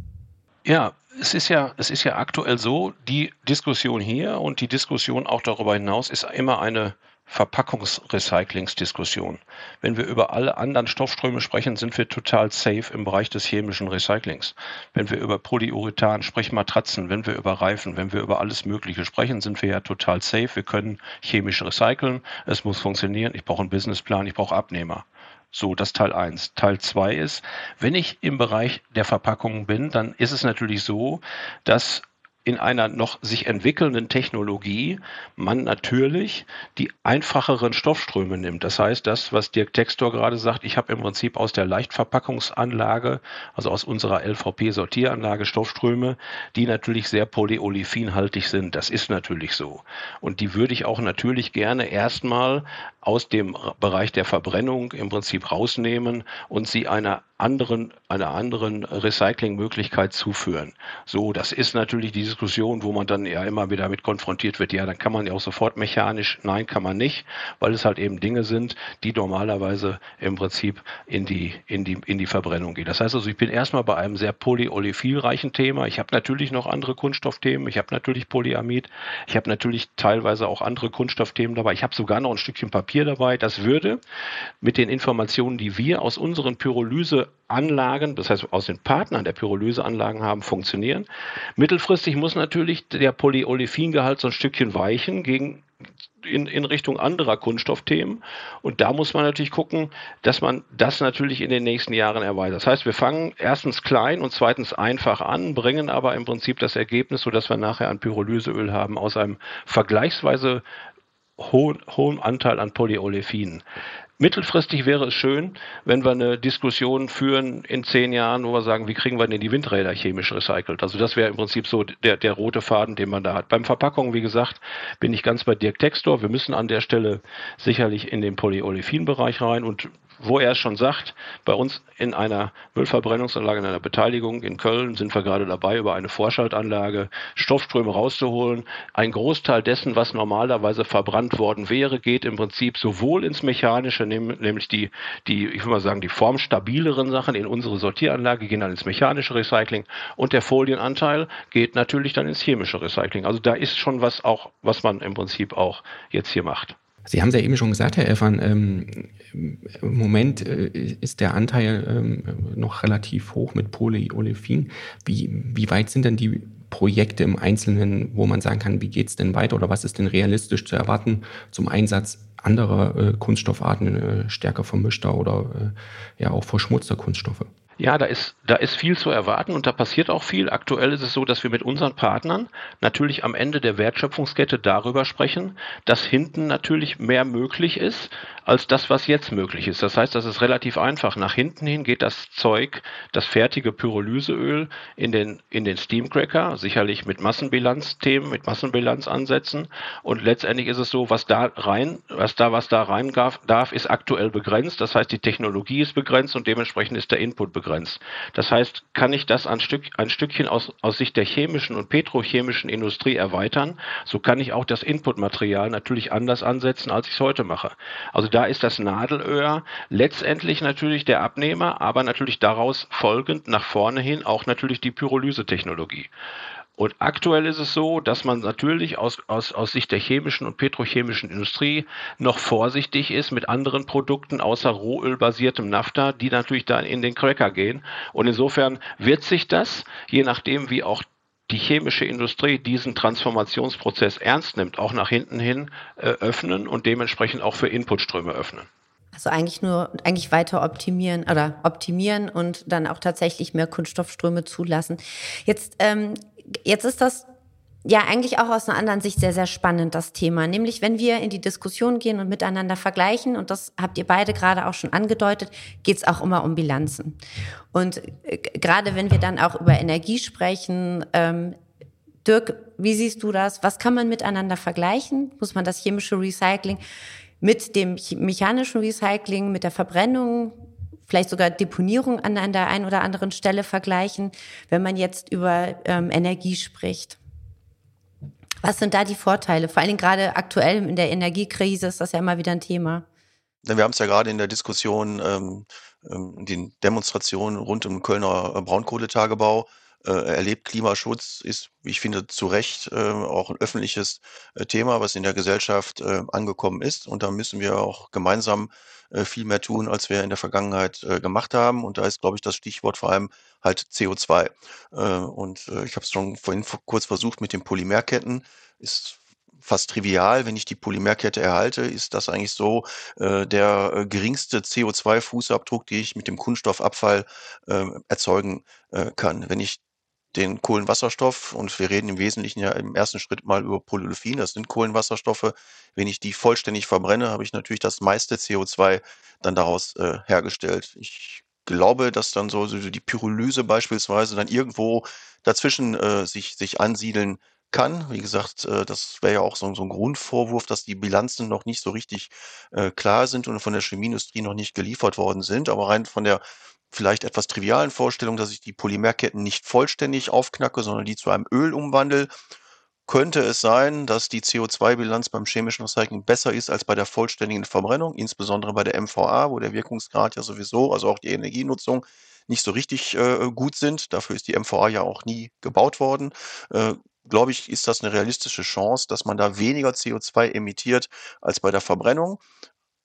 Ja, es ist ja, es ist ja aktuell so, die Diskussion hier und die Diskussion auch darüber hinaus ist immer eine Verpackungsrecyclingsdiskussion. Wenn wir über alle anderen Stoffströme sprechen, sind wir total safe im Bereich des chemischen Recyclings. Wenn wir über Polyurethan, sprich Matratzen, wenn wir über Reifen, wenn wir über alles Mögliche sprechen, sind wir ja total safe. Wir können chemisch recyceln. Es muss funktionieren. Ich brauche einen Businessplan. Ich brauche Abnehmer. So, das Teil 1. Teil 2 ist, wenn ich im Bereich der Verpackungen bin, dann ist es natürlich so, dass in einer noch sich entwickelnden Technologie man natürlich die einfacheren Stoffströme nimmt. Das heißt, das, was Dirk Textor gerade sagt, ich habe im Prinzip aus der Leichtverpackungsanlage, also aus unserer LVP-Sortieranlage Stoffströme, die natürlich sehr polyolefinhaltig sind. Das ist natürlich so. Und die würde ich auch natürlich gerne erstmal aus dem Bereich der Verbrennung im Prinzip rausnehmen und sie einer anderen, einer anderen Recyclingmöglichkeit zuführen. So, das ist natürlich die Diskussion, wo man dann ja immer wieder mit konfrontiert wird. Ja, dann kann man ja auch sofort mechanisch. Nein, kann man nicht, weil es halt eben Dinge sind, die normalerweise im Prinzip in die, in die, in die Verbrennung gehen. Das heißt also, ich bin erstmal bei einem sehr polyolephilreichen Thema. Ich habe natürlich noch andere Kunststoffthemen. Ich habe natürlich Polyamid. Ich habe natürlich teilweise auch andere Kunststoffthemen dabei. Ich habe sogar noch ein Stückchen Papier dabei. Das würde mit den Informationen, die wir aus unseren Pyrolyse Anlagen, das heißt aus den Partnern der Pyrolyseanlagen haben, funktionieren. Mittelfristig muss natürlich der Polyolefingehalt so ein Stückchen weichen gegen in, in Richtung anderer Kunststoffthemen. Und da muss man natürlich gucken, dass man das natürlich in den nächsten Jahren erweitert. Das heißt, wir fangen erstens klein und zweitens einfach an, bringen aber im Prinzip das Ergebnis, sodass wir nachher ein Pyrolyseöl haben aus einem vergleichsweise hohen, hohen Anteil an Polyolefinen. Mittelfristig wäre es schön, wenn wir eine Diskussion führen in zehn Jahren, wo wir sagen, wie kriegen wir denn die Windräder chemisch recycelt? Also das wäre im Prinzip so der, der rote Faden, den man da hat. Beim Verpackung, wie gesagt, bin ich ganz bei Dirk Textor. Wir müssen an der Stelle sicherlich in den Polyolefin-Bereich rein und wo er schon sagt, bei uns in einer Müllverbrennungsanlage, in einer Beteiligung in Köln sind wir gerade dabei, über eine Vorschaltanlage Stoffströme rauszuholen. Ein Großteil dessen, was normalerweise verbrannt worden wäre, geht im Prinzip sowohl ins Mechanische, nämlich die, die, ich würde mal sagen, die formstabileren Sachen in unsere Sortieranlage gehen dann ins mechanische Recycling und der Folienanteil geht natürlich dann ins chemische Recycling. Also da ist schon was auch, was man im Prinzip auch jetzt hier macht. Sie haben es ja eben schon gesagt, Herr Elfan, ähm, im Moment äh, ist der Anteil ähm, noch relativ hoch mit Polyolefin. Wie, wie weit sind denn die Projekte im Einzelnen, wo man sagen kann, wie geht es denn weiter oder was ist denn realistisch zu erwarten zum Einsatz anderer äh, Kunststoffarten, äh, stärker vermischter oder äh, ja auch verschmutzter Kunststoffe? Ja, da ist, da ist viel zu erwarten und da passiert auch viel. Aktuell ist es so, dass wir mit unseren Partnern natürlich am Ende der Wertschöpfungskette darüber sprechen, dass hinten natürlich mehr möglich ist als das, was jetzt möglich ist. Das heißt, das ist relativ einfach. Nach hinten hin geht das Zeug, das fertige Pyrolyseöl in den, in den Steamcracker, sicherlich mit Massenbilanzthemen, mit Massenbilanzansätzen. Und letztendlich ist es so, was da rein, was da, was da rein darf, darf, ist aktuell begrenzt. Das heißt, die Technologie ist begrenzt und dementsprechend ist der Input begrenzt begrenzt. Das heißt, kann ich das ein, Stück, ein Stückchen aus, aus Sicht der chemischen und petrochemischen Industrie erweitern, so kann ich auch das Inputmaterial natürlich anders ansetzen, als ich es heute mache. Also da ist das Nadelöhr letztendlich natürlich der Abnehmer, aber natürlich daraus folgend nach vorne hin auch natürlich die Pyrolysetechnologie. Und aktuell ist es so, dass man natürlich aus, aus, aus Sicht der chemischen und petrochemischen Industrie noch vorsichtig ist mit anderen Produkten außer rohölbasiertem Nafta, die natürlich dann in den Cracker gehen. Und insofern wird sich das, je nachdem wie auch die chemische Industrie diesen Transformationsprozess ernst nimmt, auch nach hinten hin äh, öffnen und dementsprechend auch für Inputströme öffnen. Also eigentlich nur, eigentlich weiter optimieren oder optimieren und dann auch tatsächlich mehr Kunststoffströme zulassen. Jetzt ähm, jetzt ist das ja eigentlich auch aus einer anderen Sicht sehr, sehr spannend, das Thema. Nämlich, wenn wir in die Diskussion gehen und miteinander vergleichen, und das habt ihr beide gerade auch schon angedeutet, geht es auch immer um Bilanzen. Und äh, gerade wenn wir dann auch über Energie sprechen, ähm, Dirk, wie siehst du das? Was kann man miteinander vergleichen? Muss man das chemische Recycling mit dem mechanischen Recycling, mit der Verbrennung vielleicht sogar Deponierung an, an der einen oder anderen Stelle vergleichen, wenn man jetzt über ähm, Energie spricht. Was sind da die Vorteile? Vor allem gerade aktuell in der Energiekrise ist das ja immer wieder ein Thema. Wir haben es ja gerade in der Diskussion, ähm, ähm, den Demonstrationen rund um Kölner Braunkohletagebau äh, erlebt. Klimaschutz ist, ich finde, zu Recht äh, auch ein öffentliches äh, Thema, was in der Gesellschaft äh, angekommen ist. Und da müssen wir auch gemeinsam äh, viel mehr tun, als wir in der Vergangenheit äh, gemacht haben. Und da ist, glaube ich, das Stichwort vor allem halt CO2. Äh, und äh, ich habe es schon vorhin kurz versucht mit den Polymerketten. Ist fast trivial. Wenn ich die Polymerkette erhalte, ist das eigentlich so äh, der äh, geringste CO2-Fußabdruck, den ich mit dem Kunststoffabfall äh, erzeugen äh, kann. Wenn ich den Kohlenwasserstoff und wir reden im Wesentlichen ja im ersten Schritt mal über Polyolefin, das sind Kohlenwasserstoffe. Wenn ich die vollständig verbrenne, habe ich natürlich das meiste CO2 dann daraus äh, hergestellt. Ich glaube, dass dann so, so die Pyrolyse beispielsweise dann irgendwo dazwischen äh, sich, sich ansiedeln kann. Wie gesagt, äh, das wäre ja auch so, so ein Grundvorwurf, dass die Bilanzen noch nicht so richtig äh, klar sind und von der Chemieindustrie noch nicht geliefert worden sind. Aber rein von der vielleicht etwas trivialen Vorstellung, dass ich die Polymerketten nicht vollständig aufknacke, sondern die zu einem Öl umwandle, könnte es sein, dass die CO2-Bilanz beim chemischen Recycling besser ist als bei der vollständigen Verbrennung, insbesondere bei der MVA, wo der Wirkungsgrad ja sowieso, also auch die Energienutzung, nicht so richtig äh, gut sind. Dafür ist die MVA ja auch nie gebaut worden. Äh, glaube ich, ist das eine realistische Chance, dass man da weniger CO2 emittiert als bei der Verbrennung.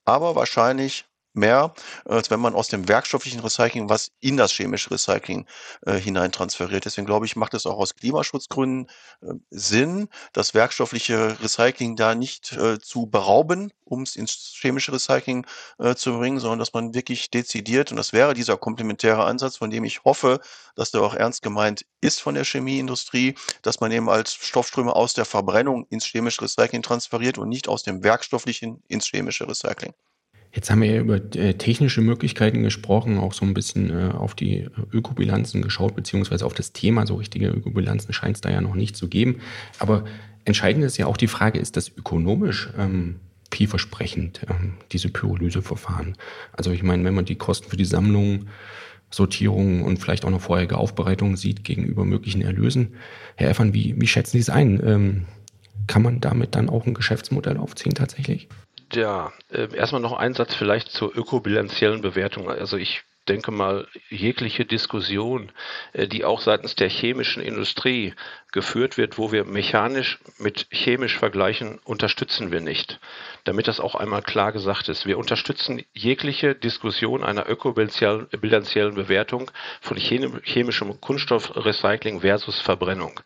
Aber wahrscheinlich mehr, als wenn man aus dem werkstofflichen Recycling was in das chemische Recycling äh, hineintransferiert. Deswegen glaube ich, macht es auch aus Klimaschutzgründen äh, Sinn, das werkstoffliche Recycling da nicht äh, zu berauben, um es ins chemische Recycling äh, zu bringen, sondern dass man wirklich dezidiert, und das wäre dieser komplementäre Ansatz, von dem ich hoffe, dass der auch ernst gemeint ist von der Chemieindustrie, dass man eben als Stoffströme aus der Verbrennung ins chemische Recycling transferiert und nicht aus dem werkstofflichen ins chemische Recycling. Jetzt haben wir ja über äh, technische Möglichkeiten gesprochen, auch so ein bisschen äh, auf die Ökobilanzen geschaut, beziehungsweise auf das Thema. So richtige Ökobilanzen scheint es da ja noch nicht zu geben. Aber entscheidend ist ja auch die Frage, ist das ökonomisch ähm, vielversprechend, ähm, diese Pyrolyseverfahren? Also ich meine, wenn man die Kosten für die Sammlung, Sortierung und vielleicht auch noch vorherige Aufbereitung sieht gegenüber möglichen Erlösen. Herr Effern, wie, wie schätzen Sie es ein? Ähm, kann man damit dann auch ein Geschäftsmodell aufziehen tatsächlich? Ja, äh, erstmal noch ein Satz vielleicht zur ökobilanziellen Bewertung. Also ich denke mal, jegliche Diskussion, äh, die auch seitens der chemischen Industrie geführt wird, wo wir mechanisch mit chemisch vergleichen, unterstützen wir nicht. Damit das auch einmal klar gesagt ist. Wir unterstützen jegliche Diskussion einer ökobilanziellen Bewertung von chemischem Kunststoffrecycling versus Verbrennung.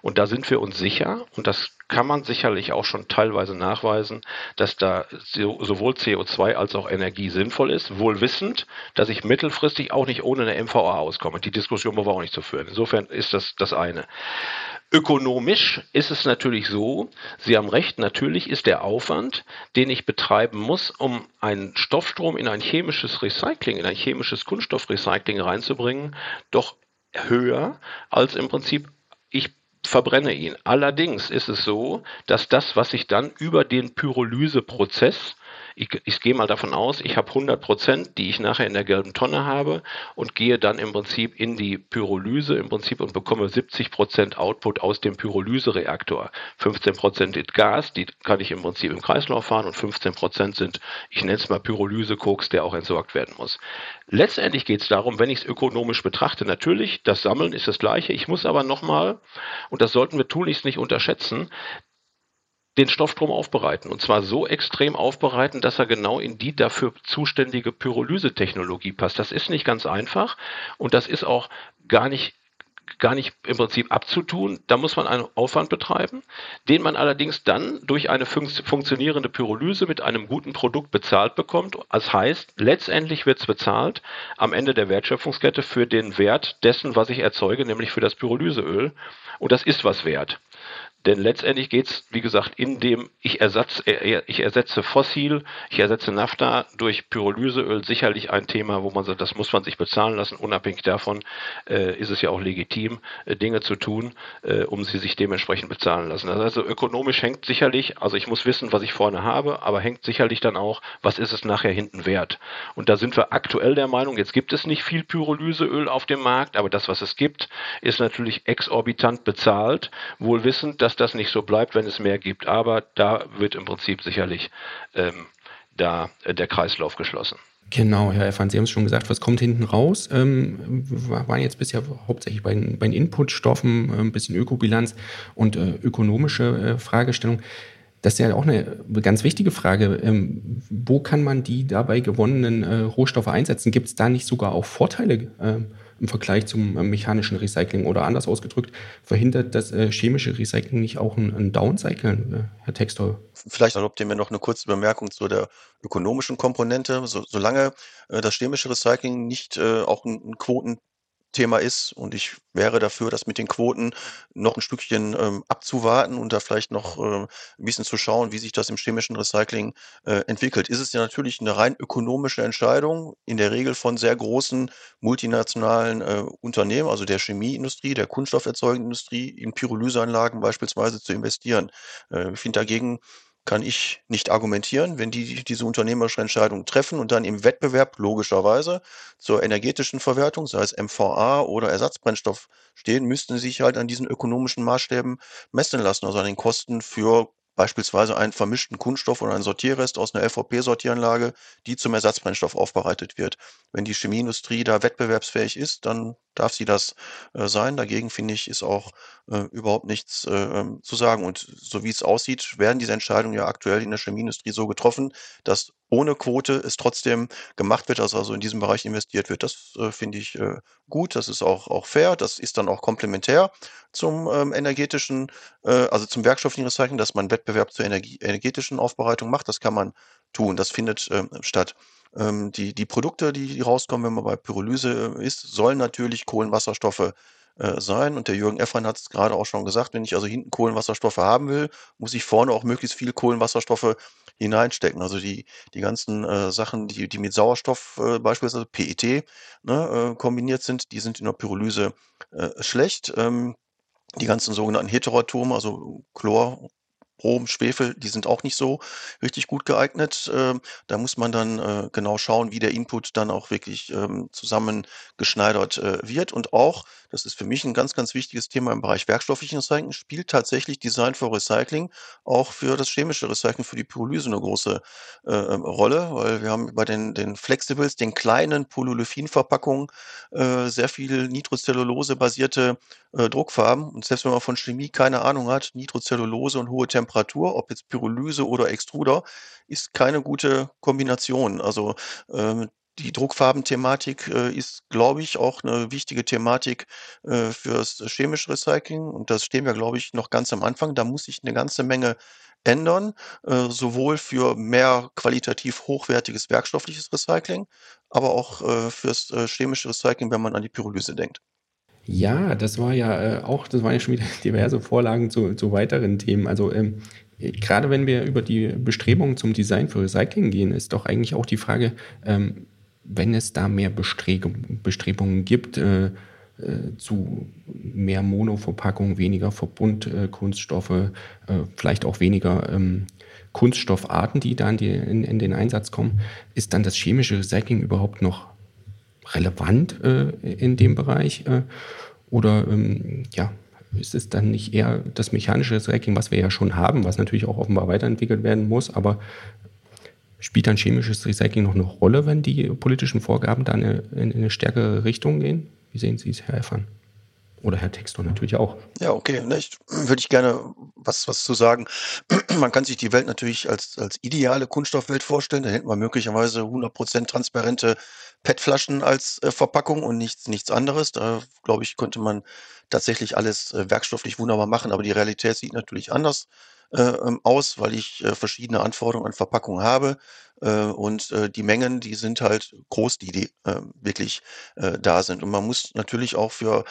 Und da sind wir uns sicher, und das kann man sicherlich auch schon teilweise nachweisen, dass da sowohl CO2 als auch Energie sinnvoll ist, wohl wissend, dass ich mittelfristig auch nicht ohne eine MVA auskomme. Die Diskussion wollen wir auch nicht zu führen. Insofern ist das das eine. Ökonomisch ist es natürlich so, Sie haben recht, natürlich ist der Aufwand, den ich betreiben muss, um einen Stoffstrom in ein chemisches Recycling, in ein chemisches Kunststoffrecycling reinzubringen, doch höher als im Prinzip ich verbrenne ihn. Allerdings ist es so, dass das, was ich dann über den Pyrolyseprozess ich, ich gehe mal davon aus, ich habe 100 Prozent, die ich nachher in der gelben Tonne habe und gehe dann im Prinzip in die Pyrolyse im Prinzip und bekomme 70 Prozent Output aus dem Pyrolysereaktor. 15 Prozent ist Gas, die kann ich im Prinzip im Kreislauf fahren und 15 Prozent sind, ich nenne es mal Pyrolysekoks, der auch entsorgt werden muss. Letztendlich geht es darum, wenn ich es ökonomisch betrachte, natürlich, das Sammeln ist das gleiche. Ich muss aber nochmal, und das sollten wir tunlichst nicht unterschätzen, den Stoffstrom aufbereiten. Und zwar so extrem aufbereiten, dass er genau in die dafür zuständige Pyrolysetechnologie passt. Das ist nicht ganz einfach und das ist auch gar nicht gar nicht im Prinzip abzutun. Da muss man einen Aufwand betreiben, den man allerdings dann durch eine fun funktionierende Pyrolyse mit einem guten Produkt bezahlt bekommt. Das heißt, letztendlich wird es bezahlt am Ende der Wertschöpfungskette für den Wert dessen, was ich erzeuge, nämlich für das Pyrolyseöl. Und das ist was wert. Denn letztendlich geht es, wie gesagt, in dem ich, ersatz, ich ersetze Fossil, ich ersetze Nafta durch Pyrolyseöl sicherlich ein Thema, wo man sagt, das muss man sich bezahlen lassen. Unabhängig davon äh, ist es ja auch legitim, äh, Dinge zu tun, äh, um sie sich dementsprechend bezahlen lassen. Also ökonomisch hängt sicherlich, also ich muss wissen, was ich vorne habe, aber hängt sicherlich dann auch, was ist es nachher hinten wert. Und da sind wir aktuell der Meinung, jetzt gibt es nicht viel Pyrolyseöl auf dem Markt, aber das, was es gibt, ist natürlich exorbitant bezahlt, wohl wissend, dass dass das nicht so bleibt, wenn es mehr gibt. Aber da wird im Prinzip sicherlich ähm, da äh, der Kreislauf geschlossen. Genau, Herr Effan, Sie haben es schon gesagt, was kommt hinten raus? Ähm, wir waren jetzt bisher hauptsächlich bei, bei den Inputstoffen, äh, ein bisschen Ökobilanz und äh, ökonomische äh, Fragestellung. Das ist ja auch eine ganz wichtige Frage. Ähm, wo kann man die dabei gewonnenen äh, Rohstoffe einsetzen? Gibt es da nicht sogar auch Vorteile? Ähm, im Vergleich zum äh, mechanischen Recycling oder anders ausgedrückt, verhindert das äh, chemische Recycling nicht auch ein, ein Downcycling, äh, Herr Textor? Vielleicht erlaubt ihr mir noch eine kurze Bemerkung zu der ökonomischen Komponente. So, solange das chemische Recycling nicht auch ein, ein Quoten Thema ist. Und ich wäre dafür, das mit den Quoten noch ein Stückchen ähm, abzuwarten und da vielleicht noch äh, ein bisschen zu schauen, wie sich das im chemischen Recycling äh, entwickelt. Ist es ja natürlich eine rein ökonomische Entscheidung, in der Regel von sehr großen multinationalen äh, Unternehmen, also der Chemieindustrie, der kunststofferzeugenden Industrie, in Pyrolyseanlagen beispielsweise zu investieren. Äh, ich finde dagegen kann ich nicht argumentieren, wenn die diese unternehmerische Entscheidung treffen und dann im Wettbewerb logischerweise zur energetischen Verwertung, sei es MVA oder Ersatzbrennstoff stehen, müssten sie sich halt an diesen ökonomischen Maßstäben messen lassen, also an den Kosten für beispielsweise einen vermischten Kunststoff oder einen Sortierrest aus einer LVP-Sortieranlage, die zum Ersatzbrennstoff aufbereitet wird. Wenn die Chemieindustrie da wettbewerbsfähig ist, dann darf sie das äh, sein. Dagegen finde ich, ist auch äh, überhaupt nichts äh, ähm, zu sagen. Und so wie es aussieht, werden diese Entscheidungen ja aktuell in der Chemieindustrie so getroffen, dass ohne Quote es trotzdem gemacht wird, dass also in diesem Bereich investiert wird. Das äh, finde ich äh, gut, das ist auch, auch fair, das ist dann auch komplementär zum ähm, energetischen, äh, also zum werkstofflichen Recycling, dass man Wettbewerb zur Energie, energetischen Aufbereitung macht. Das kann man tun, das findet äh, statt. Ähm, die, die Produkte, die rauskommen, wenn man bei Pyrolyse äh, ist, sollen natürlich Kohlenwasserstoffe äh, sein. Und der Jürgen Effern hat es gerade auch schon gesagt, wenn ich also hinten Kohlenwasserstoffe haben will, muss ich vorne auch möglichst viel Kohlenwasserstoffe hineinstecken. Also die, die ganzen äh, Sachen, die, die mit Sauerstoff äh, beispielsweise PET ne, äh, kombiniert sind, die sind in der Pyrolyse äh, schlecht. Ähm, die ganzen sogenannten Heteroatome, also Chlor, Brom, Schwefel, die sind auch nicht so richtig gut geeignet. Ähm, da muss man dann äh, genau schauen, wie der Input dann auch wirklich ähm, zusammengeschneidert äh, wird. Und auch, das ist für mich ein ganz, ganz wichtiges Thema im Bereich werkstofflichen Recycling, spielt tatsächlich Design for Recycling auch für das chemische Recycling, für die Pyrolyse eine große äh, ähm, Rolle, weil wir haben bei den, den Flexibles, den kleinen Polyolefin-Verpackungen, äh, sehr viel Nitrocellulose-basierte äh, Druckfarben. Und selbst wenn man von Chemie keine Ahnung hat, Nitrocellulose und hohe Temperatur, ob jetzt Pyrolyse oder Extruder, ist keine gute Kombination. Also ähm, die Druckfarbenthematik äh, ist, glaube ich, auch eine wichtige Thematik äh, fürs chemische Recycling. Und das stehen wir, glaube ich, noch ganz am Anfang. Da muss sich eine ganze Menge ändern, äh, sowohl für mehr qualitativ hochwertiges werkstoffliches Recycling, aber auch äh, fürs äh, chemische Recycling, wenn man an die Pyrolyse denkt. Ja, das war ja äh, auch, das waren ja schon wieder diverse Vorlagen zu, zu weiteren Themen. Also ähm, gerade wenn wir über die Bestrebungen zum Design für Recycling gehen, ist doch eigentlich auch die Frage, ähm, wenn es da mehr Bestrebungen gibt, äh, äh, zu mehr Monoverpackung, weniger Verbundkunststoffe, äh, vielleicht auch weniger ähm, Kunststoffarten, die da in, in, den Einsatz kommen, ist dann das chemische Recycling überhaupt noch relevant äh, in dem Bereich? Äh, oder ähm, ja, ist es dann nicht eher das mechanische Recycling, was wir ja schon haben, was natürlich auch offenbar weiterentwickelt werden muss, aber spielt dann chemisches Recycling noch eine Rolle, wenn die politischen Vorgaben dann in eine stärkere Richtung gehen? Wie sehen Sie es, Herr Effern? Oder Herr Textor natürlich auch. Ja, okay. Nicht? Würde ich gerne was, was zu sagen. Man kann sich die Welt natürlich als, als ideale Kunststoffwelt vorstellen. Da hätten wir möglicherweise 100% transparente PET-Flaschen als äh, Verpackung und nichts, nichts anderes. Da, glaube ich, könnte man tatsächlich alles äh, werkstofflich wunderbar machen. Aber die Realität sieht natürlich anders äh, ähm, aus, weil ich äh, verschiedene Anforderungen an Verpackung habe. Äh, und äh, die Mengen, die sind halt groß, die, die äh, wirklich da sind. Und man muss natürlich auch für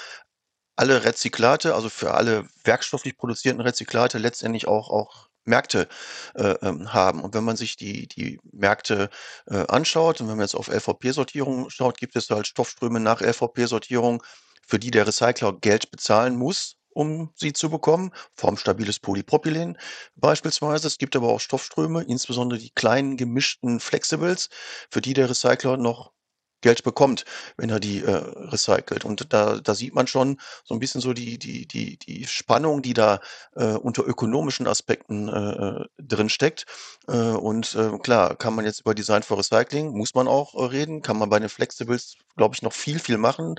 alle Rezyklate, also für alle werkstofflich produzierten Rezyklate letztendlich auch, auch Märkte äh, ähm, haben. Und wenn man sich die, die Märkte äh, anschaut und wenn man jetzt auf LVP-Sortierung schaut, gibt es halt Stoffströme nach LVP-Sortierung, für die der Recycler Geld bezahlen muss, um sie zu bekommen. Formstabiles Polypropylen beispielsweise. Es gibt aber auch Stoffströme, insbesondere die kleinen gemischten Flexibles, für die der Recycler noch Geld bekommt, wenn er die äh, recycelt. Und da, da sieht man schon so ein bisschen so die, die, die, die Spannung, die da äh, unter ökonomischen Aspekten äh, äh drin steckt. Äh, und äh, klar, kann man jetzt über Design for Recycling, muss man auch äh, reden, kann man bei den Flexibles, glaube ich, noch viel, viel machen.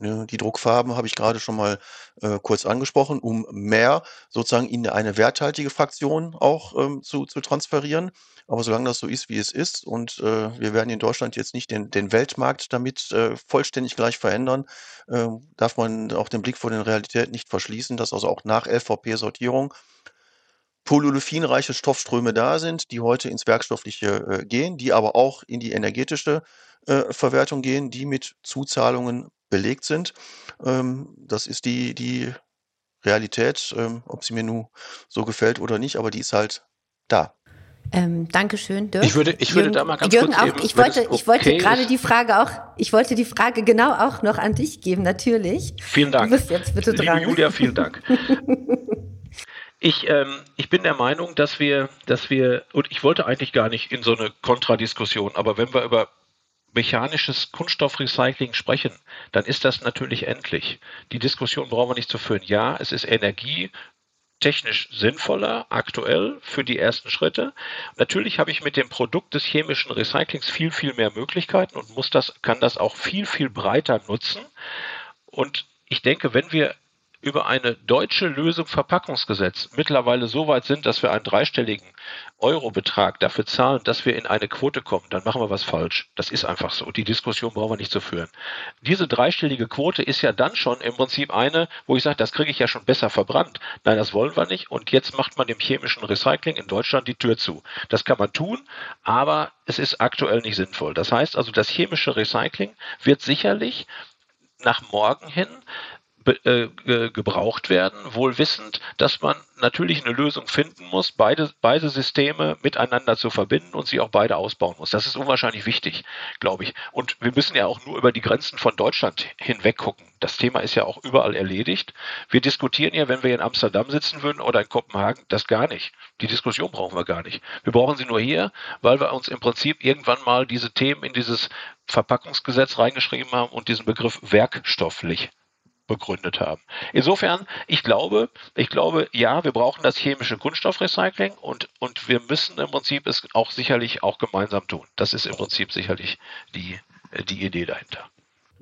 Ja, die Druckfarben habe ich gerade schon mal äh, kurz angesprochen, um mehr sozusagen in eine werthaltige Fraktion auch ähm, zu, zu transferieren. Aber solange das so ist, wie es ist, und äh, wir werden in Deutschland jetzt nicht den, den Weltmarkt damit äh, vollständig gleich verändern, äh, darf man auch den Blick vor den Realitäten nicht verschließen, dass also auch nach LVP-Sortierung polyolefинreiche Stoffströme da sind, die heute ins Werkstoffliche äh, gehen, die aber auch in die energetische äh, Verwertung gehen, die mit Zuzahlungen belegt sind. Ähm, das ist die, die Realität, ähm, ob sie mir nun so gefällt oder nicht, aber die ist halt da. Ähm, Dankeschön, Dirk. Ich würde, ich würde Jürgen, da mal ganz Jürgen kurz auch, eben, ich wollte, okay ich wollte gerade die Frage auch, ich wollte die Frage genau auch noch an dich geben, natürlich. Vielen Dank. Du bist jetzt bitte Liebe dran. Julia, vielen Dank. Ich, ähm, ich bin der Meinung, dass wir, dass wir, und ich wollte eigentlich gar nicht in so eine Kontradiskussion, aber wenn wir über mechanisches Kunststoffrecycling sprechen, dann ist das natürlich endlich. Die Diskussion brauchen wir nicht zu führen. Ja, es ist Energie, technisch sinnvoller aktuell für die ersten Schritte. Natürlich habe ich mit dem Produkt des chemischen Recyclings viel, viel mehr Möglichkeiten und muss das, kann das auch viel, viel breiter nutzen. Und ich denke, wenn wir über eine deutsche Lösung Verpackungsgesetz mittlerweile so weit sind, dass wir einen dreistelligen Eurobetrag dafür zahlen, dass wir in eine Quote kommen, dann machen wir was falsch. Das ist einfach so. Die Diskussion brauchen wir nicht zu führen. Diese dreistellige Quote ist ja dann schon im Prinzip eine, wo ich sage, das kriege ich ja schon besser verbrannt. Nein, das wollen wir nicht. Und jetzt macht man dem chemischen Recycling in Deutschland die Tür zu. Das kann man tun, aber es ist aktuell nicht sinnvoll. Das heißt also, das chemische Recycling wird sicherlich nach morgen hin äh, gebraucht werden, wohl wissend, dass man natürlich eine Lösung finden muss, beide, beide Systeme miteinander zu verbinden und sie auch beide ausbauen muss. Das ist unwahrscheinlich wichtig, glaube ich. Und wir müssen ja auch nur über die Grenzen von Deutschland hinweg gucken. Das Thema ist ja auch überall erledigt. Wir diskutieren ja, wenn wir in Amsterdam sitzen würden oder in Kopenhagen, das gar nicht. Die Diskussion brauchen wir gar nicht. Wir brauchen sie nur hier, weil wir uns im Prinzip irgendwann mal diese Themen in dieses Verpackungsgesetz reingeschrieben haben und diesen Begriff werkstofflich begründet haben. Insofern, ich glaube, ich glaube, ja, wir brauchen das chemische Kunststoffrecycling und, und wir müssen im Prinzip es auch sicherlich auch gemeinsam tun. Das ist im Prinzip sicherlich die, die Idee dahinter.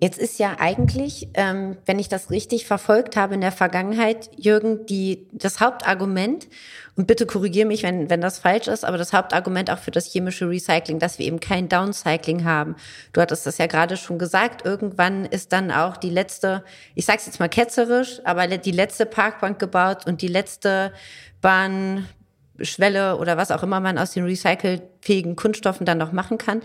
Jetzt ist ja eigentlich, ähm, wenn ich das richtig verfolgt habe in der Vergangenheit, Jürgen, die, das Hauptargument, und bitte korrigiere mich, wenn, wenn das falsch ist, aber das Hauptargument auch für das chemische Recycling, dass wir eben kein Downcycling haben. Du hattest das ja gerade schon gesagt, irgendwann ist dann auch die letzte, ich sag's jetzt mal ketzerisch, aber die letzte Parkbank gebaut und die letzte Bahnschwelle oder was auch immer man aus den recycelfähigen Kunststoffen dann noch machen kann.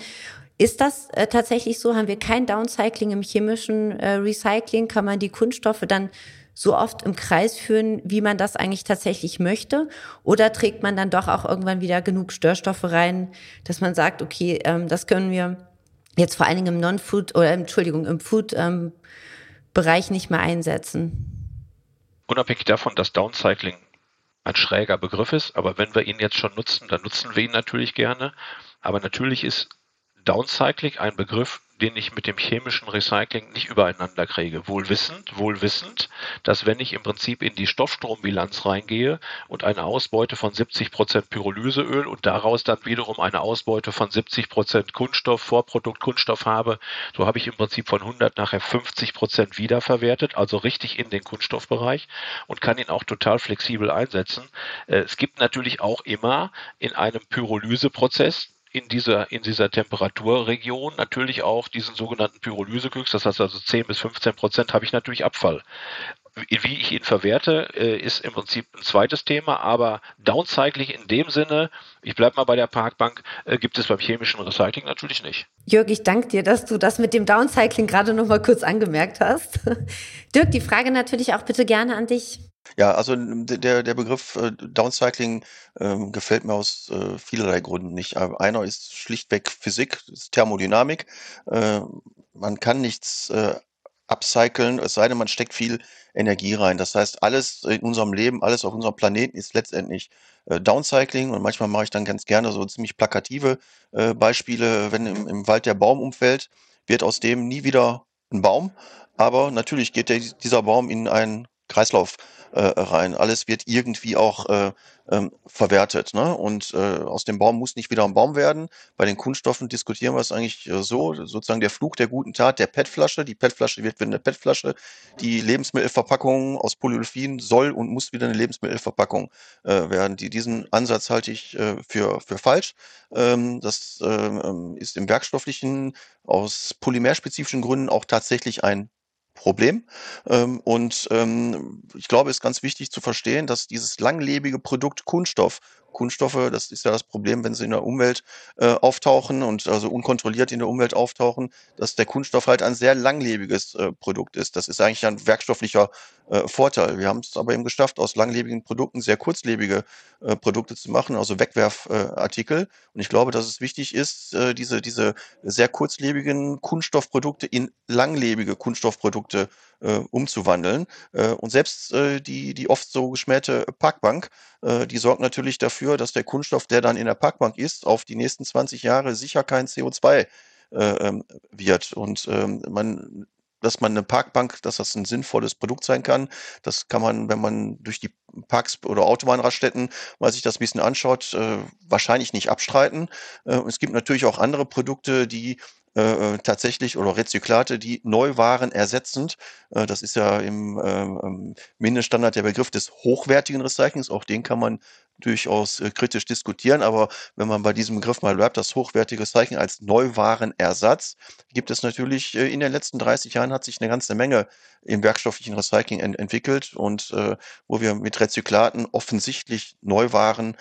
Ist das äh, tatsächlich so? Haben wir kein Downcycling im chemischen äh, Recycling? Kann man die Kunststoffe dann so oft im Kreis führen, wie man das eigentlich tatsächlich möchte? Oder trägt man dann doch auch irgendwann wieder genug Störstoffe rein, dass man sagt, okay, ähm, das können wir jetzt vor allen Dingen im Non-Food oder Entschuldigung, im Food-Bereich ähm, nicht mehr einsetzen? Unabhängig davon, dass Downcycling ein schräger Begriff ist, aber wenn wir ihn jetzt schon nutzen, dann nutzen wir ihn natürlich gerne. Aber natürlich ist Downcycling ein Begriff, den ich mit dem chemischen Recycling nicht übereinander kriege. Wohl wissend, wohl wissend, dass wenn ich im Prinzip in die Stoffstrombilanz reingehe und eine Ausbeute von 70 Prozent Pyrolyseöl und daraus dann wiederum eine Ausbeute von 70 Prozent Kunststoff, Vorprodukt Kunststoff habe, so habe ich im Prinzip von 100 nachher 50 Prozent wiederverwertet, also richtig in den Kunststoffbereich und kann ihn auch total flexibel einsetzen. Äh, es gibt natürlich auch immer in einem Pyrolyseprozess in dieser, in dieser Temperaturregion natürlich auch diesen sogenannten Pyrolyseglücks, das heißt also 10 bis 15 Prozent habe ich natürlich Abfall. wie ich ihn verwerte, äh, ist im Prinzip ein zweites Thema, aber Downcycling in dem Sinne, ich bleibe mal bei der Parkbank, äh, gibt es beim chemischen Recycling natürlich nicht. Jörg, ich danke dir, dass du das mit dem Downcycling gerade noch mal kurz angemerkt hast. Dirk, die Frage natürlich auch bitte gerne an dich. Ja, also der, der Begriff äh, Downcycling ähm, gefällt mir aus äh, vielerlei Gründen nicht. Einer ist schlichtweg Physik, ist Thermodynamik. Äh, man kann nichts äh, upcyclen, es sei denn, man steckt viel Energie rein. Das heißt, alles in unserem Leben, alles auf unserem Planeten ist letztendlich äh, Downcycling und manchmal mache ich dann ganz gerne so ziemlich plakative äh, Beispiele, wenn im, im Wald der Baum umfällt, wird aus dem nie wieder ein Baum, aber natürlich geht der, dieser Baum in einen Kreislauf äh, rein. Alles wird irgendwie auch äh, ähm, verwertet. Ne? Und äh, aus dem Baum muss nicht wieder ein Baum werden. Bei den Kunststoffen diskutieren wir es eigentlich äh, so, sozusagen der Flug der guten Tat der PET-Flasche. Die PET-Flasche wird wieder eine PET-Flasche. Die Lebensmittelverpackung aus Polyolefin soll und muss wieder eine Lebensmittelverpackung äh, werden. Die, diesen Ansatz halte ich äh, für, für falsch. Ähm, das äh, ist im Werkstofflichen aus polymerspezifischen Gründen auch tatsächlich ein Problem. Ähm, und ähm, ich glaube, es ist ganz wichtig zu verstehen, dass dieses langlebige Produkt Kunststoff Kunststoffe, das ist ja das Problem, wenn sie in der Umwelt äh, auftauchen und also unkontrolliert in der Umwelt auftauchen, dass der Kunststoff halt ein sehr langlebiges äh, Produkt ist. Das ist eigentlich ein werkstofflicher äh, Vorteil. Wir haben es aber eben geschafft, aus langlebigen Produkten sehr kurzlebige äh, Produkte zu machen, also Wegwerfartikel. Äh, und ich glaube, dass es wichtig ist, äh, diese, diese sehr kurzlebigen Kunststoffprodukte in langlebige Kunststoffprodukte umzuwandeln. Und selbst die, die oft so geschmähte Parkbank, äh, die sorgt natürlich dafür, dass der Kunststoff, der dann in der Parkbank ist, auf die nächsten 20 Jahre sicher kein CO2 äh, ähm, wird. Und ähm, man dass man eine Parkbank, dass das ein sinnvolles Produkt sein kann. Das kann man, wenn man durch die Parks oder Autobahnraststätten mal sich das ein bisschen anschaut, äh, wahrscheinlich nicht abstreiten. Äh, es gibt natürlich auch andere Produkte, die äh, äh, tatsächlich oder Rezyklate, die Neuwaren ersetzend. Äh, das ist ja im äh, Mindeststandard der Begriff des hochwertigen Recyclings. Auch den kann man durchaus äh, kritisch diskutieren, aber wenn man bei diesem Begriff mal bleibt, das hochwertige Recycling als Neuwarenersatz, gibt es natürlich äh, in den letzten 30 Jahren hat sich eine ganze Menge im werkstofflichen Recycling ent entwickelt und wo wir mit Rezyklaten offensichtlich Neuwaren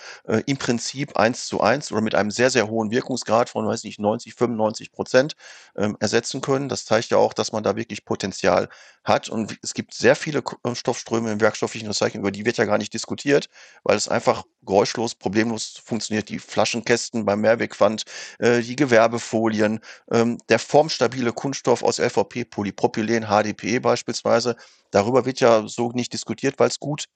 im Prinzip eins zu eins oder mit einem sehr, sehr hohen Wirkungsgrad von, weiß nicht, 90, 95 Prozent ähm, ersetzen können. Das zeigt ja auch, dass man da wirklich Potenzial hat und es gibt sehr viele äh, Stoffströme im werkstofflichen Recycling, über die wird ja gar nicht diskutiert, weil es einfach geräuschlos, problemlos funktioniert. Die Flaschenkästen beim Mehrwegpfand, äh, die Gewerbefolien, ähm, der formstabile Kunststoff aus LVP, Polypropylen, HDPE beispielsweise. Darüber wird ja so nicht diskutiert, weil es gut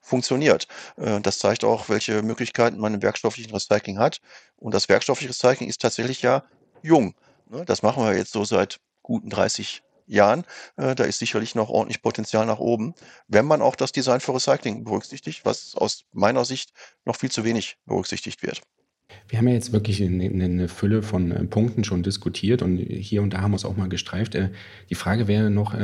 funktioniert. Äh, das zeigt auch, welche Möglichkeiten man im werkstofflichen Recycling hat. Und das werkstoffliche Recycling ist tatsächlich ja jung. Ne? Das machen wir jetzt so seit guten 30 Jahren. Äh, da ist sicherlich noch ordentlich Potenzial nach oben, wenn man auch das Design für Recycling berücksichtigt, was aus meiner Sicht noch viel zu wenig berücksichtigt wird. Wir haben ja jetzt wirklich eine, Fülle von äh, Punkten schon diskutiert und hier und da haben wir es auch mal gestreift. Äh, die Frage wäre noch,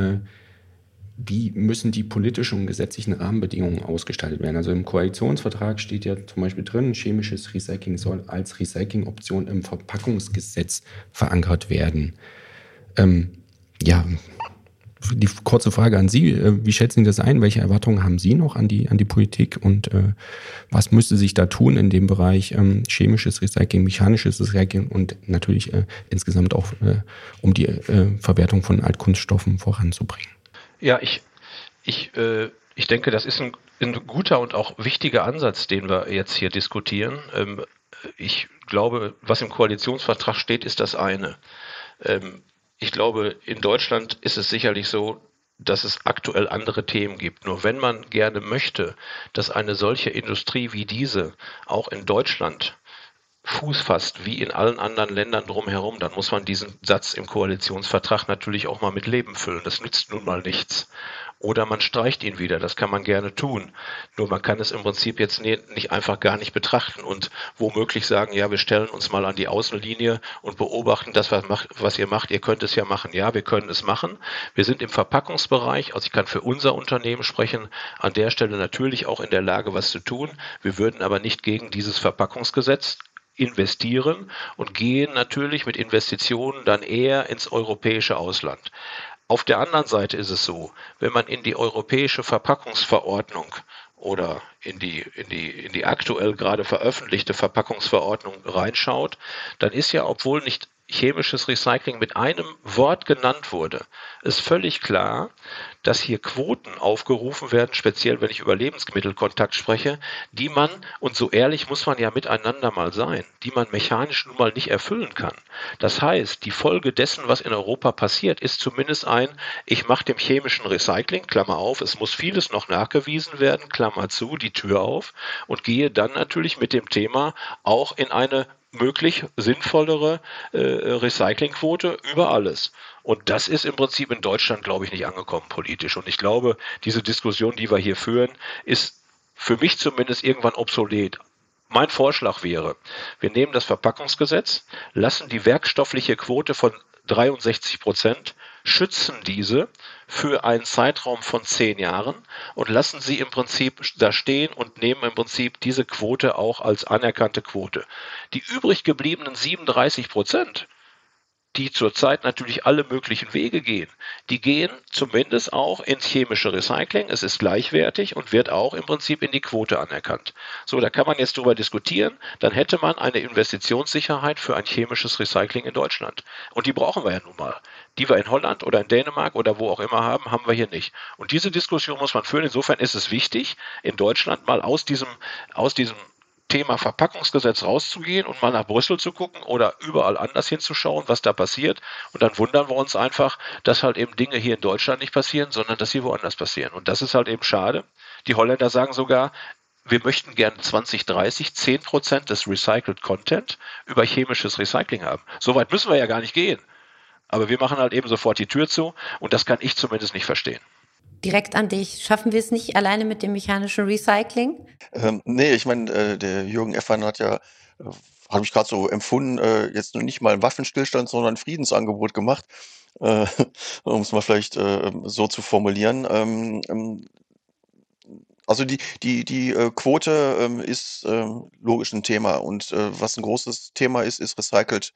wie müssen die politischen und gesetzlichen Rahmenbedingungen ausgestaltet werden? Also im Koalitionsvertrag steht ja zum Beispiel drin, chemisches Recycling soll als Recyclingoption im Verpackungsgesetz verankert werden. Ähm, ja, die kurze Frage an Sie. Äh, wie schätzen Sie das ein? Welche Erwartungen haben Sie noch an die, an die Politik? Und äh, was müsste sich da tun in dem Bereich ähm, chemisches Recycling, mechanisches Recycling und natürlich äh, insgesamt auch, äh, um die äh, Verwertung von Altkunststoffen voranzubringen? Ja, ich, ich, äh, ich denke, das ist ein, ein guter und auch wichtiger Ansatz, den wir jetzt hier diskutieren. Ähm, ich glaube, was im Koalitionsvertrag steht, ist das eine. Ähm, ich glaube, in Deutschland ist es sicherlich so, dass es aktuell andere Themen gibt. Nur wenn man gerne möchte, dass eine solche Industrie wie diese auch in Deutschland Fuß fasst, wie in allen anderen Ländern drumherum, dann muss man diesen Satz im Koalitionsvertrag natürlich auch mal mit Leben füllen. Das nützt nun mal nichts. Oder man streicht ihn wieder, das kann man gerne tun. Nur man kann es im Prinzip jetzt nicht einfach gar nicht betrachten und womöglich sagen, ja, wir stellen uns mal an die Außenlinie und beobachten das, was ihr macht. Ihr könnt es ja machen. Ja, wir können es machen. Wir sind im Verpackungsbereich, also ich kann für unser Unternehmen sprechen, an der Stelle natürlich auch in der Lage, was zu tun. Wir würden aber nicht gegen dieses Verpackungsgesetz investieren und gehen natürlich mit Investitionen dann eher ins europäische Ausland. Auf der anderen Seite ist es so, wenn man in die europäische Verpackungsverordnung oder in die, in die, in die aktuell gerade veröffentlichte Verpackungsverordnung reinschaut, dann ist ja, obwohl nicht chemisches Recycling mit einem Wort genannt wurde, ist völlig klar, dass hier Quoten aufgerufen werden, speziell wenn ich über Lebensmittelkontakt spreche, die man, und so ehrlich muss man ja miteinander mal sein, die man mechanisch nun mal nicht erfüllen kann. Das heißt, die Folge dessen, was in Europa passiert, ist zumindest ein, ich mache dem chemischen Recycling, Klammer auf, es muss vieles noch nachgewiesen werden, Klammer zu, die Tür auf, und gehe dann natürlich mit dem Thema auch in eine möglich sinnvollere äh, Recyclingquote über alles. Und das ist im Prinzip in Deutschland, glaube ich, nicht angekommen politisch. Und ich glaube, diese Diskussion, die wir hier führen, ist für mich zumindest irgendwann obsolet. Mein Vorschlag wäre, wir nehmen das Verpackungsgesetz, lassen die werkstoffliche Quote von 63 Prozent, schützen diese für einen Zeitraum von zehn Jahren und lassen sie im Prinzip da stehen und nehmen im Prinzip diese Quote auch als anerkannte Quote. Die übrig gebliebenen 37 Prozent, die zurzeit natürlich alle möglichen Wege gehen. Die gehen zumindest auch ins chemische Recycling. Es ist gleichwertig und wird auch im Prinzip in die Quote anerkannt. So, da kann man jetzt drüber diskutieren. Dann hätte man eine Investitionssicherheit für ein chemisches Recycling in Deutschland. Und die brauchen wir ja nun mal. Die wir in Holland oder in Dänemark oder wo auch immer haben, haben wir hier nicht. Und diese Diskussion muss man führen. Insofern ist es wichtig, in Deutschland mal aus diesem, aus diesem Thema Verpackungsgesetz rauszugehen und mal nach Brüssel zu gucken oder überall anders hinzuschauen, was da passiert. Und dann wundern wir uns einfach, dass halt eben Dinge hier in Deutschland nicht passieren, sondern dass sie woanders passieren. Und das ist halt eben schade. Die Holländer sagen sogar, wir möchten gerne 2030 10 Prozent des Recycled Content über chemisches Recycling haben. Soweit müssen wir ja gar nicht gehen. Aber wir machen halt eben sofort die Tür zu und das kann ich zumindest nicht verstehen direkt an dich. Schaffen wir es nicht alleine mit dem mechanischen Recycling? Ähm, nee, ich meine, äh, der Jürgen Effern hat ja, äh, habe ich gerade so empfunden, äh, jetzt nicht mal einen Waffenstillstand, sondern ein Friedensangebot gemacht, äh, um es mal vielleicht äh, so zu formulieren. Ähm, ähm, also die, die, die äh, Quote ähm, ist ähm, logisch ein Thema und was ein großes Thema ist, ist Recycled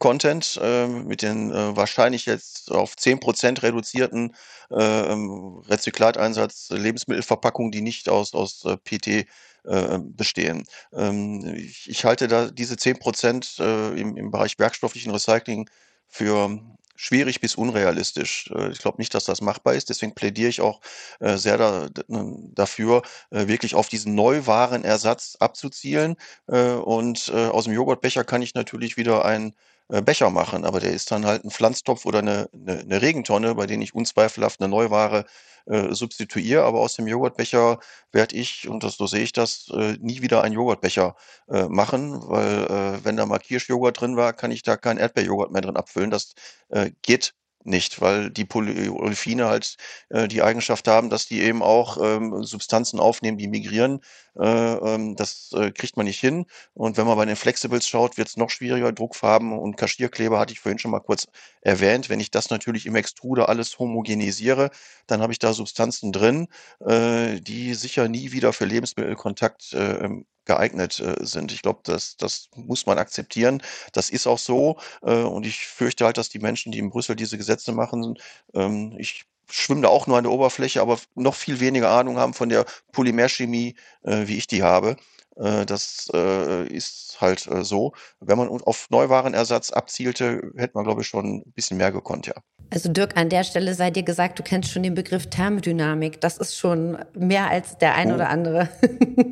Content äh, mit den äh, wahrscheinlich jetzt auf 10% reduzierten äh, ähm, Rezyklateinsatz Lebensmittelverpackungen, die nicht aus, aus äh, PT äh, bestehen. Ähm, ich, ich, halte da diese 10% äh, im, im Bereich werkstofflichen Recycling für schwierig bis unrealistisch. Äh, ich glaube nicht, dass das machbar ist. Deswegen plädiere ich auch sehr da, dafür, wirklich auf diesen Neuwarenersatz abzuzielen. Und aus dem Joghurtbecher kann ich natürlich wieder ein Becher machen, aber der ist dann halt ein Pflanztopf oder eine, eine, eine Regentonne, bei denen ich unzweifelhaft eine Neuware äh, substituiere. Aber aus dem Joghurtbecher werde ich, und das, so sehe ich das, äh, nie wieder einen Joghurtbecher äh, machen, weil äh, wenn da mal Kirschjoghurt drin war, kann ich da keinen Erdbeerjoghurt mehr drin abfüllen. Das äh, geht nicht, weil die Polyolefine halt äh, die Eigenschaft haben, dass die eben auch ähm, Substanzen aufnehmen, die migrieren. Äh, ähm, das äh, kriegt man nicht hin. Und wenn man bei den Flexibles schaut, wird es noch schwieriger. Druckfarben und Kaschierkleber hatte ich vorhin schon mal kurz erwähnt. Wenn ich das natürlich im Extruder alles homogenisiere, dann habe ich da Substanzen drin, äh, die sicher nie wieder für Lebensmittelkontakt äh, ähm, geeignet äh, sind. Ich glaube, das, das muss man akzeptieren. Das ist auch so. Äh, und ich fürchte halt, dass die Menschen, die in Brüssel diese Gesetze machen, ähm, ich schwimme da auch nur an der Oberfläche, aber noch viel weniger Ahnung haben von der Polymerchemie, äh, wie ich die habe. Äh, das äh, ist halt äh, so. Wenn man auf Neuwarenersatz abzielte, hätte man, glaube ich, schon ein bisschen mehr gekonnt, ja. Also Dirk, an der Stelle sei dir gesagt, du kennst schon den Begriff Thermodynamik. Das ist schon mehr als der ein oh. oder andere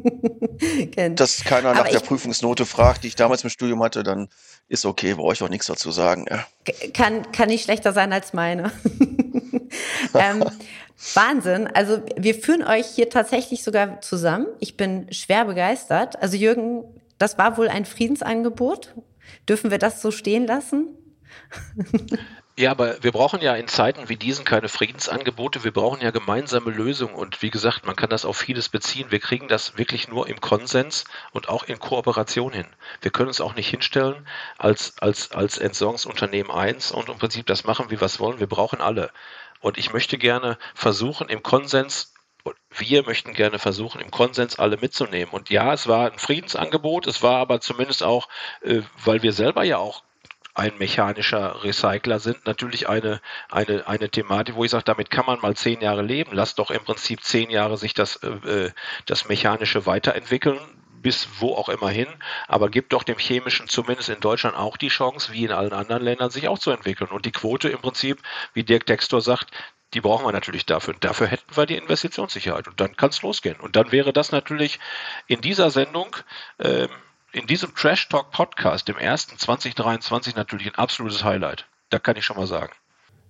kennt. Dass keiner nach der Prüfungsnote fragt, die ich damals im Studium hatte, dann ist okay, brauche ich auch nichts dazu sagen. Ja. Kann, kann nicht schlechter sein als meine. ähm, Wahnsinn. Also wir führen euch hier tatsächlich sogar zusammen. Ich bin schwer begeistert. Also Jürgen, das war wohl ein Friedensangebot. Dürfen wir das so stehen lassen? Ja, aber wir brauchen ja in Zeiten wie diesen keine Friedensangebote, wir brauchen ja gemeinsame Lösungen und wie gesagt, man kann das auf vieles beziehen. Wir kriegen das wirklich nur im Konsens und auch in Kooperation hin. Wir können uns auch nicht hinstellen als, als, als Entsorgungsunternehmen eins und im Prinzip das machen, wie wir es wollen. Wir brauchen alle. Und ich möchte gerne versuchen, im Konsens wir möchten gerne versuchen, im Konsens alle mitzunehmen. Und ja, es war ein Friedensangebot, es war aber zumindest auch, äh, weil wir selber ja auch ein mechanischer Recycler sind natürlich eine, eine, eine Thematik, wo ich sage, damit kann man mal zehn Jahre leben. Lass doch im Prinzip zehn Jahre sich das, äh, das Mechanische weiterentwickeln bis wo auch immer hin, aber gibt doch dem Chemischen zumindest in Deutschland auch die Chance, wie in allen anderen Ländern, sich auch zu entwickeln. Und die Quote im Prinzip, wie Dirk Textor sagt, die brauchen wir natürlich dafür. Und dafür hätten wir die Investitionssicherheit. Und dann kann es losgehen. Und dann wäre das natürlich in dieser Sendung ähm, in diesem Trash Talk Podcast, dem ersten 2023, natürlich ein absolutes Highlight. Da kann ich schon mal sagen.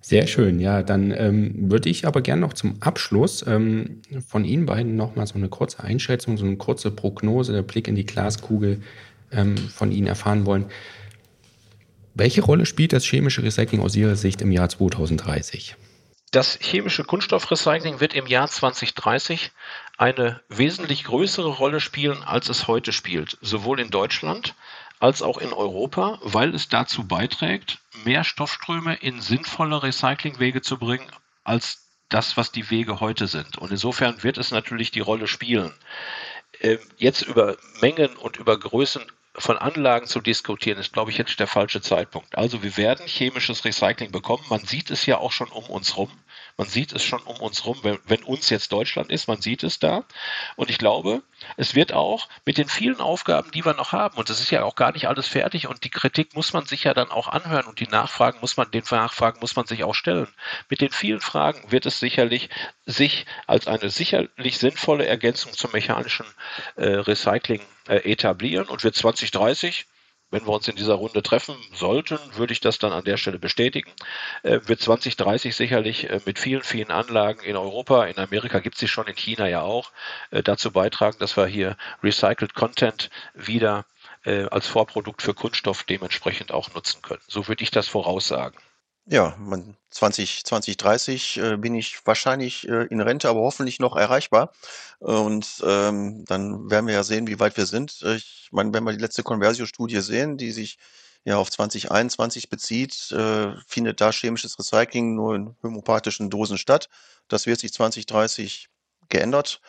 Sehr schön, ja. Dann ähm, würde ich aber gerne noch zum Abschluss ähm, von Ihnen beiden nochmal so eine kurze Einschätzung, so eine kurze Prognose, der Blick in die Glaskugel ähm, von Ihnen erfahren wollen. Welche Rolle spielt das chemische Recycling aus Ihrer Sicht im Jahr 2030? Das chemische Kunststoffrecycling wird im Jahr 2030 eine wesentlich größere Rolle spielen, als es heute spielt, sowohl in Deutschland als auch in Europa, weil es dazu beiträgt, mehr Stoffströme in sinnvolle Recyclingwege zu bringen, als das, was die Wege heute sind. Und insofern wird es natürlich die Rolle spielen. Ähm, jetzt über Mengen und über Größen von Anlagen zu diskutieren, ist, glaube ich, jetzt der falsche Zeitpunkt. Also wir werden chemisches Recycling bekommen. Man sieht es ja auch schon um uns rum. Man sieht es schon um uns rum, wenn, wenn uns jetzt Deutschland ist, man sieht es da. Und ich glaube, es wird auch mit den vielen Aufgaben, die wir noch haben, und das ist ja auch gar nicht alles fertig, und die Kritik muss man sich ja dann auch anhören und die Nachfragen muss man, den Nachfragen muss man sich auch stellen. Mit den vielen Fragen wird es sicherlich sich als eine sicherlich sinnvolle Ergänzung zum mechanischen äh, Recycling äh, etablieren und wird 2030 wenn wir uns in dieser Runde treffen sollten, würde ich das dann an der Stelle bestätigen. Äh, wird 2030 sicherlich äh, mit vielen, vielen Anlagen in Europa, in Amerika gibt es sie schon, in China ja auch, äh, dazu beitragen, dass wir hier Recycled Content wieder äh, als Vorprodukt für Kunststoff dementsprechend auch nutzen können. So würde ich das voraussagen. Ja, man, 20, 2030 äh, bin ich wahrscheinlich äh, in Rente, aber hoffentlich noch erreichbar. Und ähm, dann werden wir ja sehen, wie weit wir sind. Ich meine, wenn wir die letzte Conversio-Studie sehen, die sich ja auf 2021 bezieht, äh, findet da chemisches Recycling nur in homöopathischen Dosen statt. Das wird sich 2030 geändert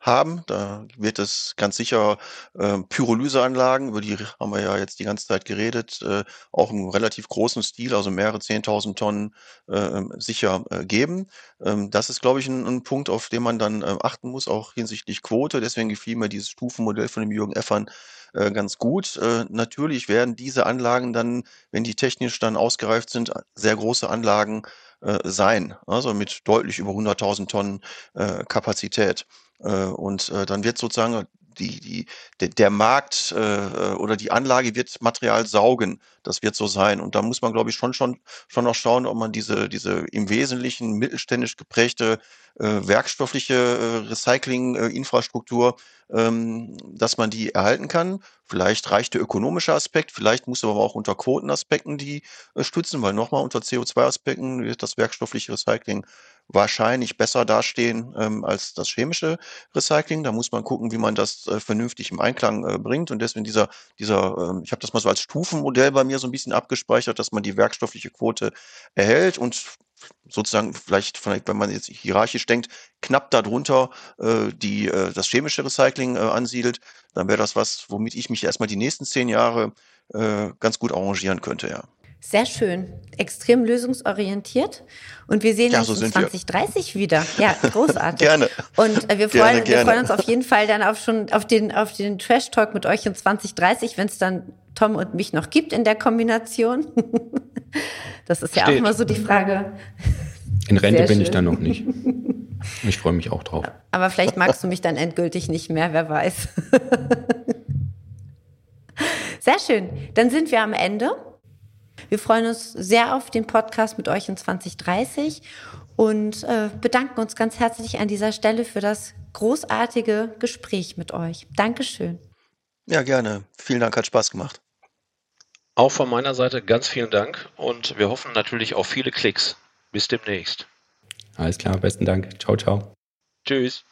haben. Da wird es ganz sicher äh, Pyrolyseanlagen, über die haben wir ja jetzt die ganze Zeit geredet, äh, auch im relativ großen Stil, also mehrere 10.000 Tonnen äh, sicher äh, geben. Ähm, das ist, glaube ich, ein, ein, Punkt, auf den man dann äh, achten muss, auch hinsichtlich Quote. Deswegen gefiel mir dieses Stufenmodell von dem Jürgen Effern äh, ganz gut. Äh, natürlich werden diese Anlagen dann, wenn die technisch dann ausgereift sind, sehr große Anlagen äh, sein, also mit deutlich über 100.000 Tonnen äh, Kapazität. Äh, und äh, dann wird sozusagen die, die, der, der Markt äh, oder die Anlage wird Material saugen. Das wird so sein. Und da muss man, glaube ich, schon, schon, schon noch schauen, ob man diese, diese im Wesentlichen mittelständisch geprägte äh, werkstoffliche äh, Recycling-Infrastruktur, äh, ähm, dass man die erhalten kann. Vielleicht reicht der ökonomische Aspekt, vielleicht muss aber auch unter Quotenaspekten die äh, stützen, weil nochmal unter CO2-Aspekten wird das werkstoffliche Recycling wahrscheinlich besser dastehen ähm, als das chemische Recycling. Da muss man gucken, wie man das äh, vernünftig im Einklang äh, bringt. Und deswegen dieser, dieser, ähm, ich habe das mal so als Stufenmodell bei mir so ein bisschen abgespeichert, dass man die werkstoffliche Quote erhält und sozusagen vielleicht, vielleicht, wenn man jetzt hierarchisch denkt, knapp darunter äh, die, äh, das chemische Recycling äh, ansiedelt, dann wäre das was, womit ich mich erstmal die nächsten zehn Jahre äh, ganz gut arrangieren könnte, ja. Sehr schön, extrem lösungsorientiert. Und wir sehen ja, uns so 2030 wir. wieder. Ja, großartig. gerne. Und äh, wir, freuen, gerne, wir freuen uns auf jeden Fall dann auf schon auf den, auf den Trash Talk mit euch in 2030, wenn es dann Tom und mich noch gibt in der Kombination. das ist ja Steht. auch immer so die Frage. In Rente bin ich dann noch nicht. Ich freue mich auch drauf. Aber vielleicht magst du mich dann endgültig nicht mehr, wer weiß. Sehr schön. Dann sind wir am Ende. Wir freuen uns sehr auf den Podcast mit euch in 2030 und äh, bedanken uns ganz herzlich an dieser Stelle für das großartige Gespräch mit euch. Dankeschön. Ja, gerne. Vielen Dank, hat Spaß gemacht. Auch von meiner Seite ganz vielen Dank und wir hoffen natürlich auf viele Klicks. Bis demnächst. Alles klar, besten Dank. Ciao, ciao. Tschüss.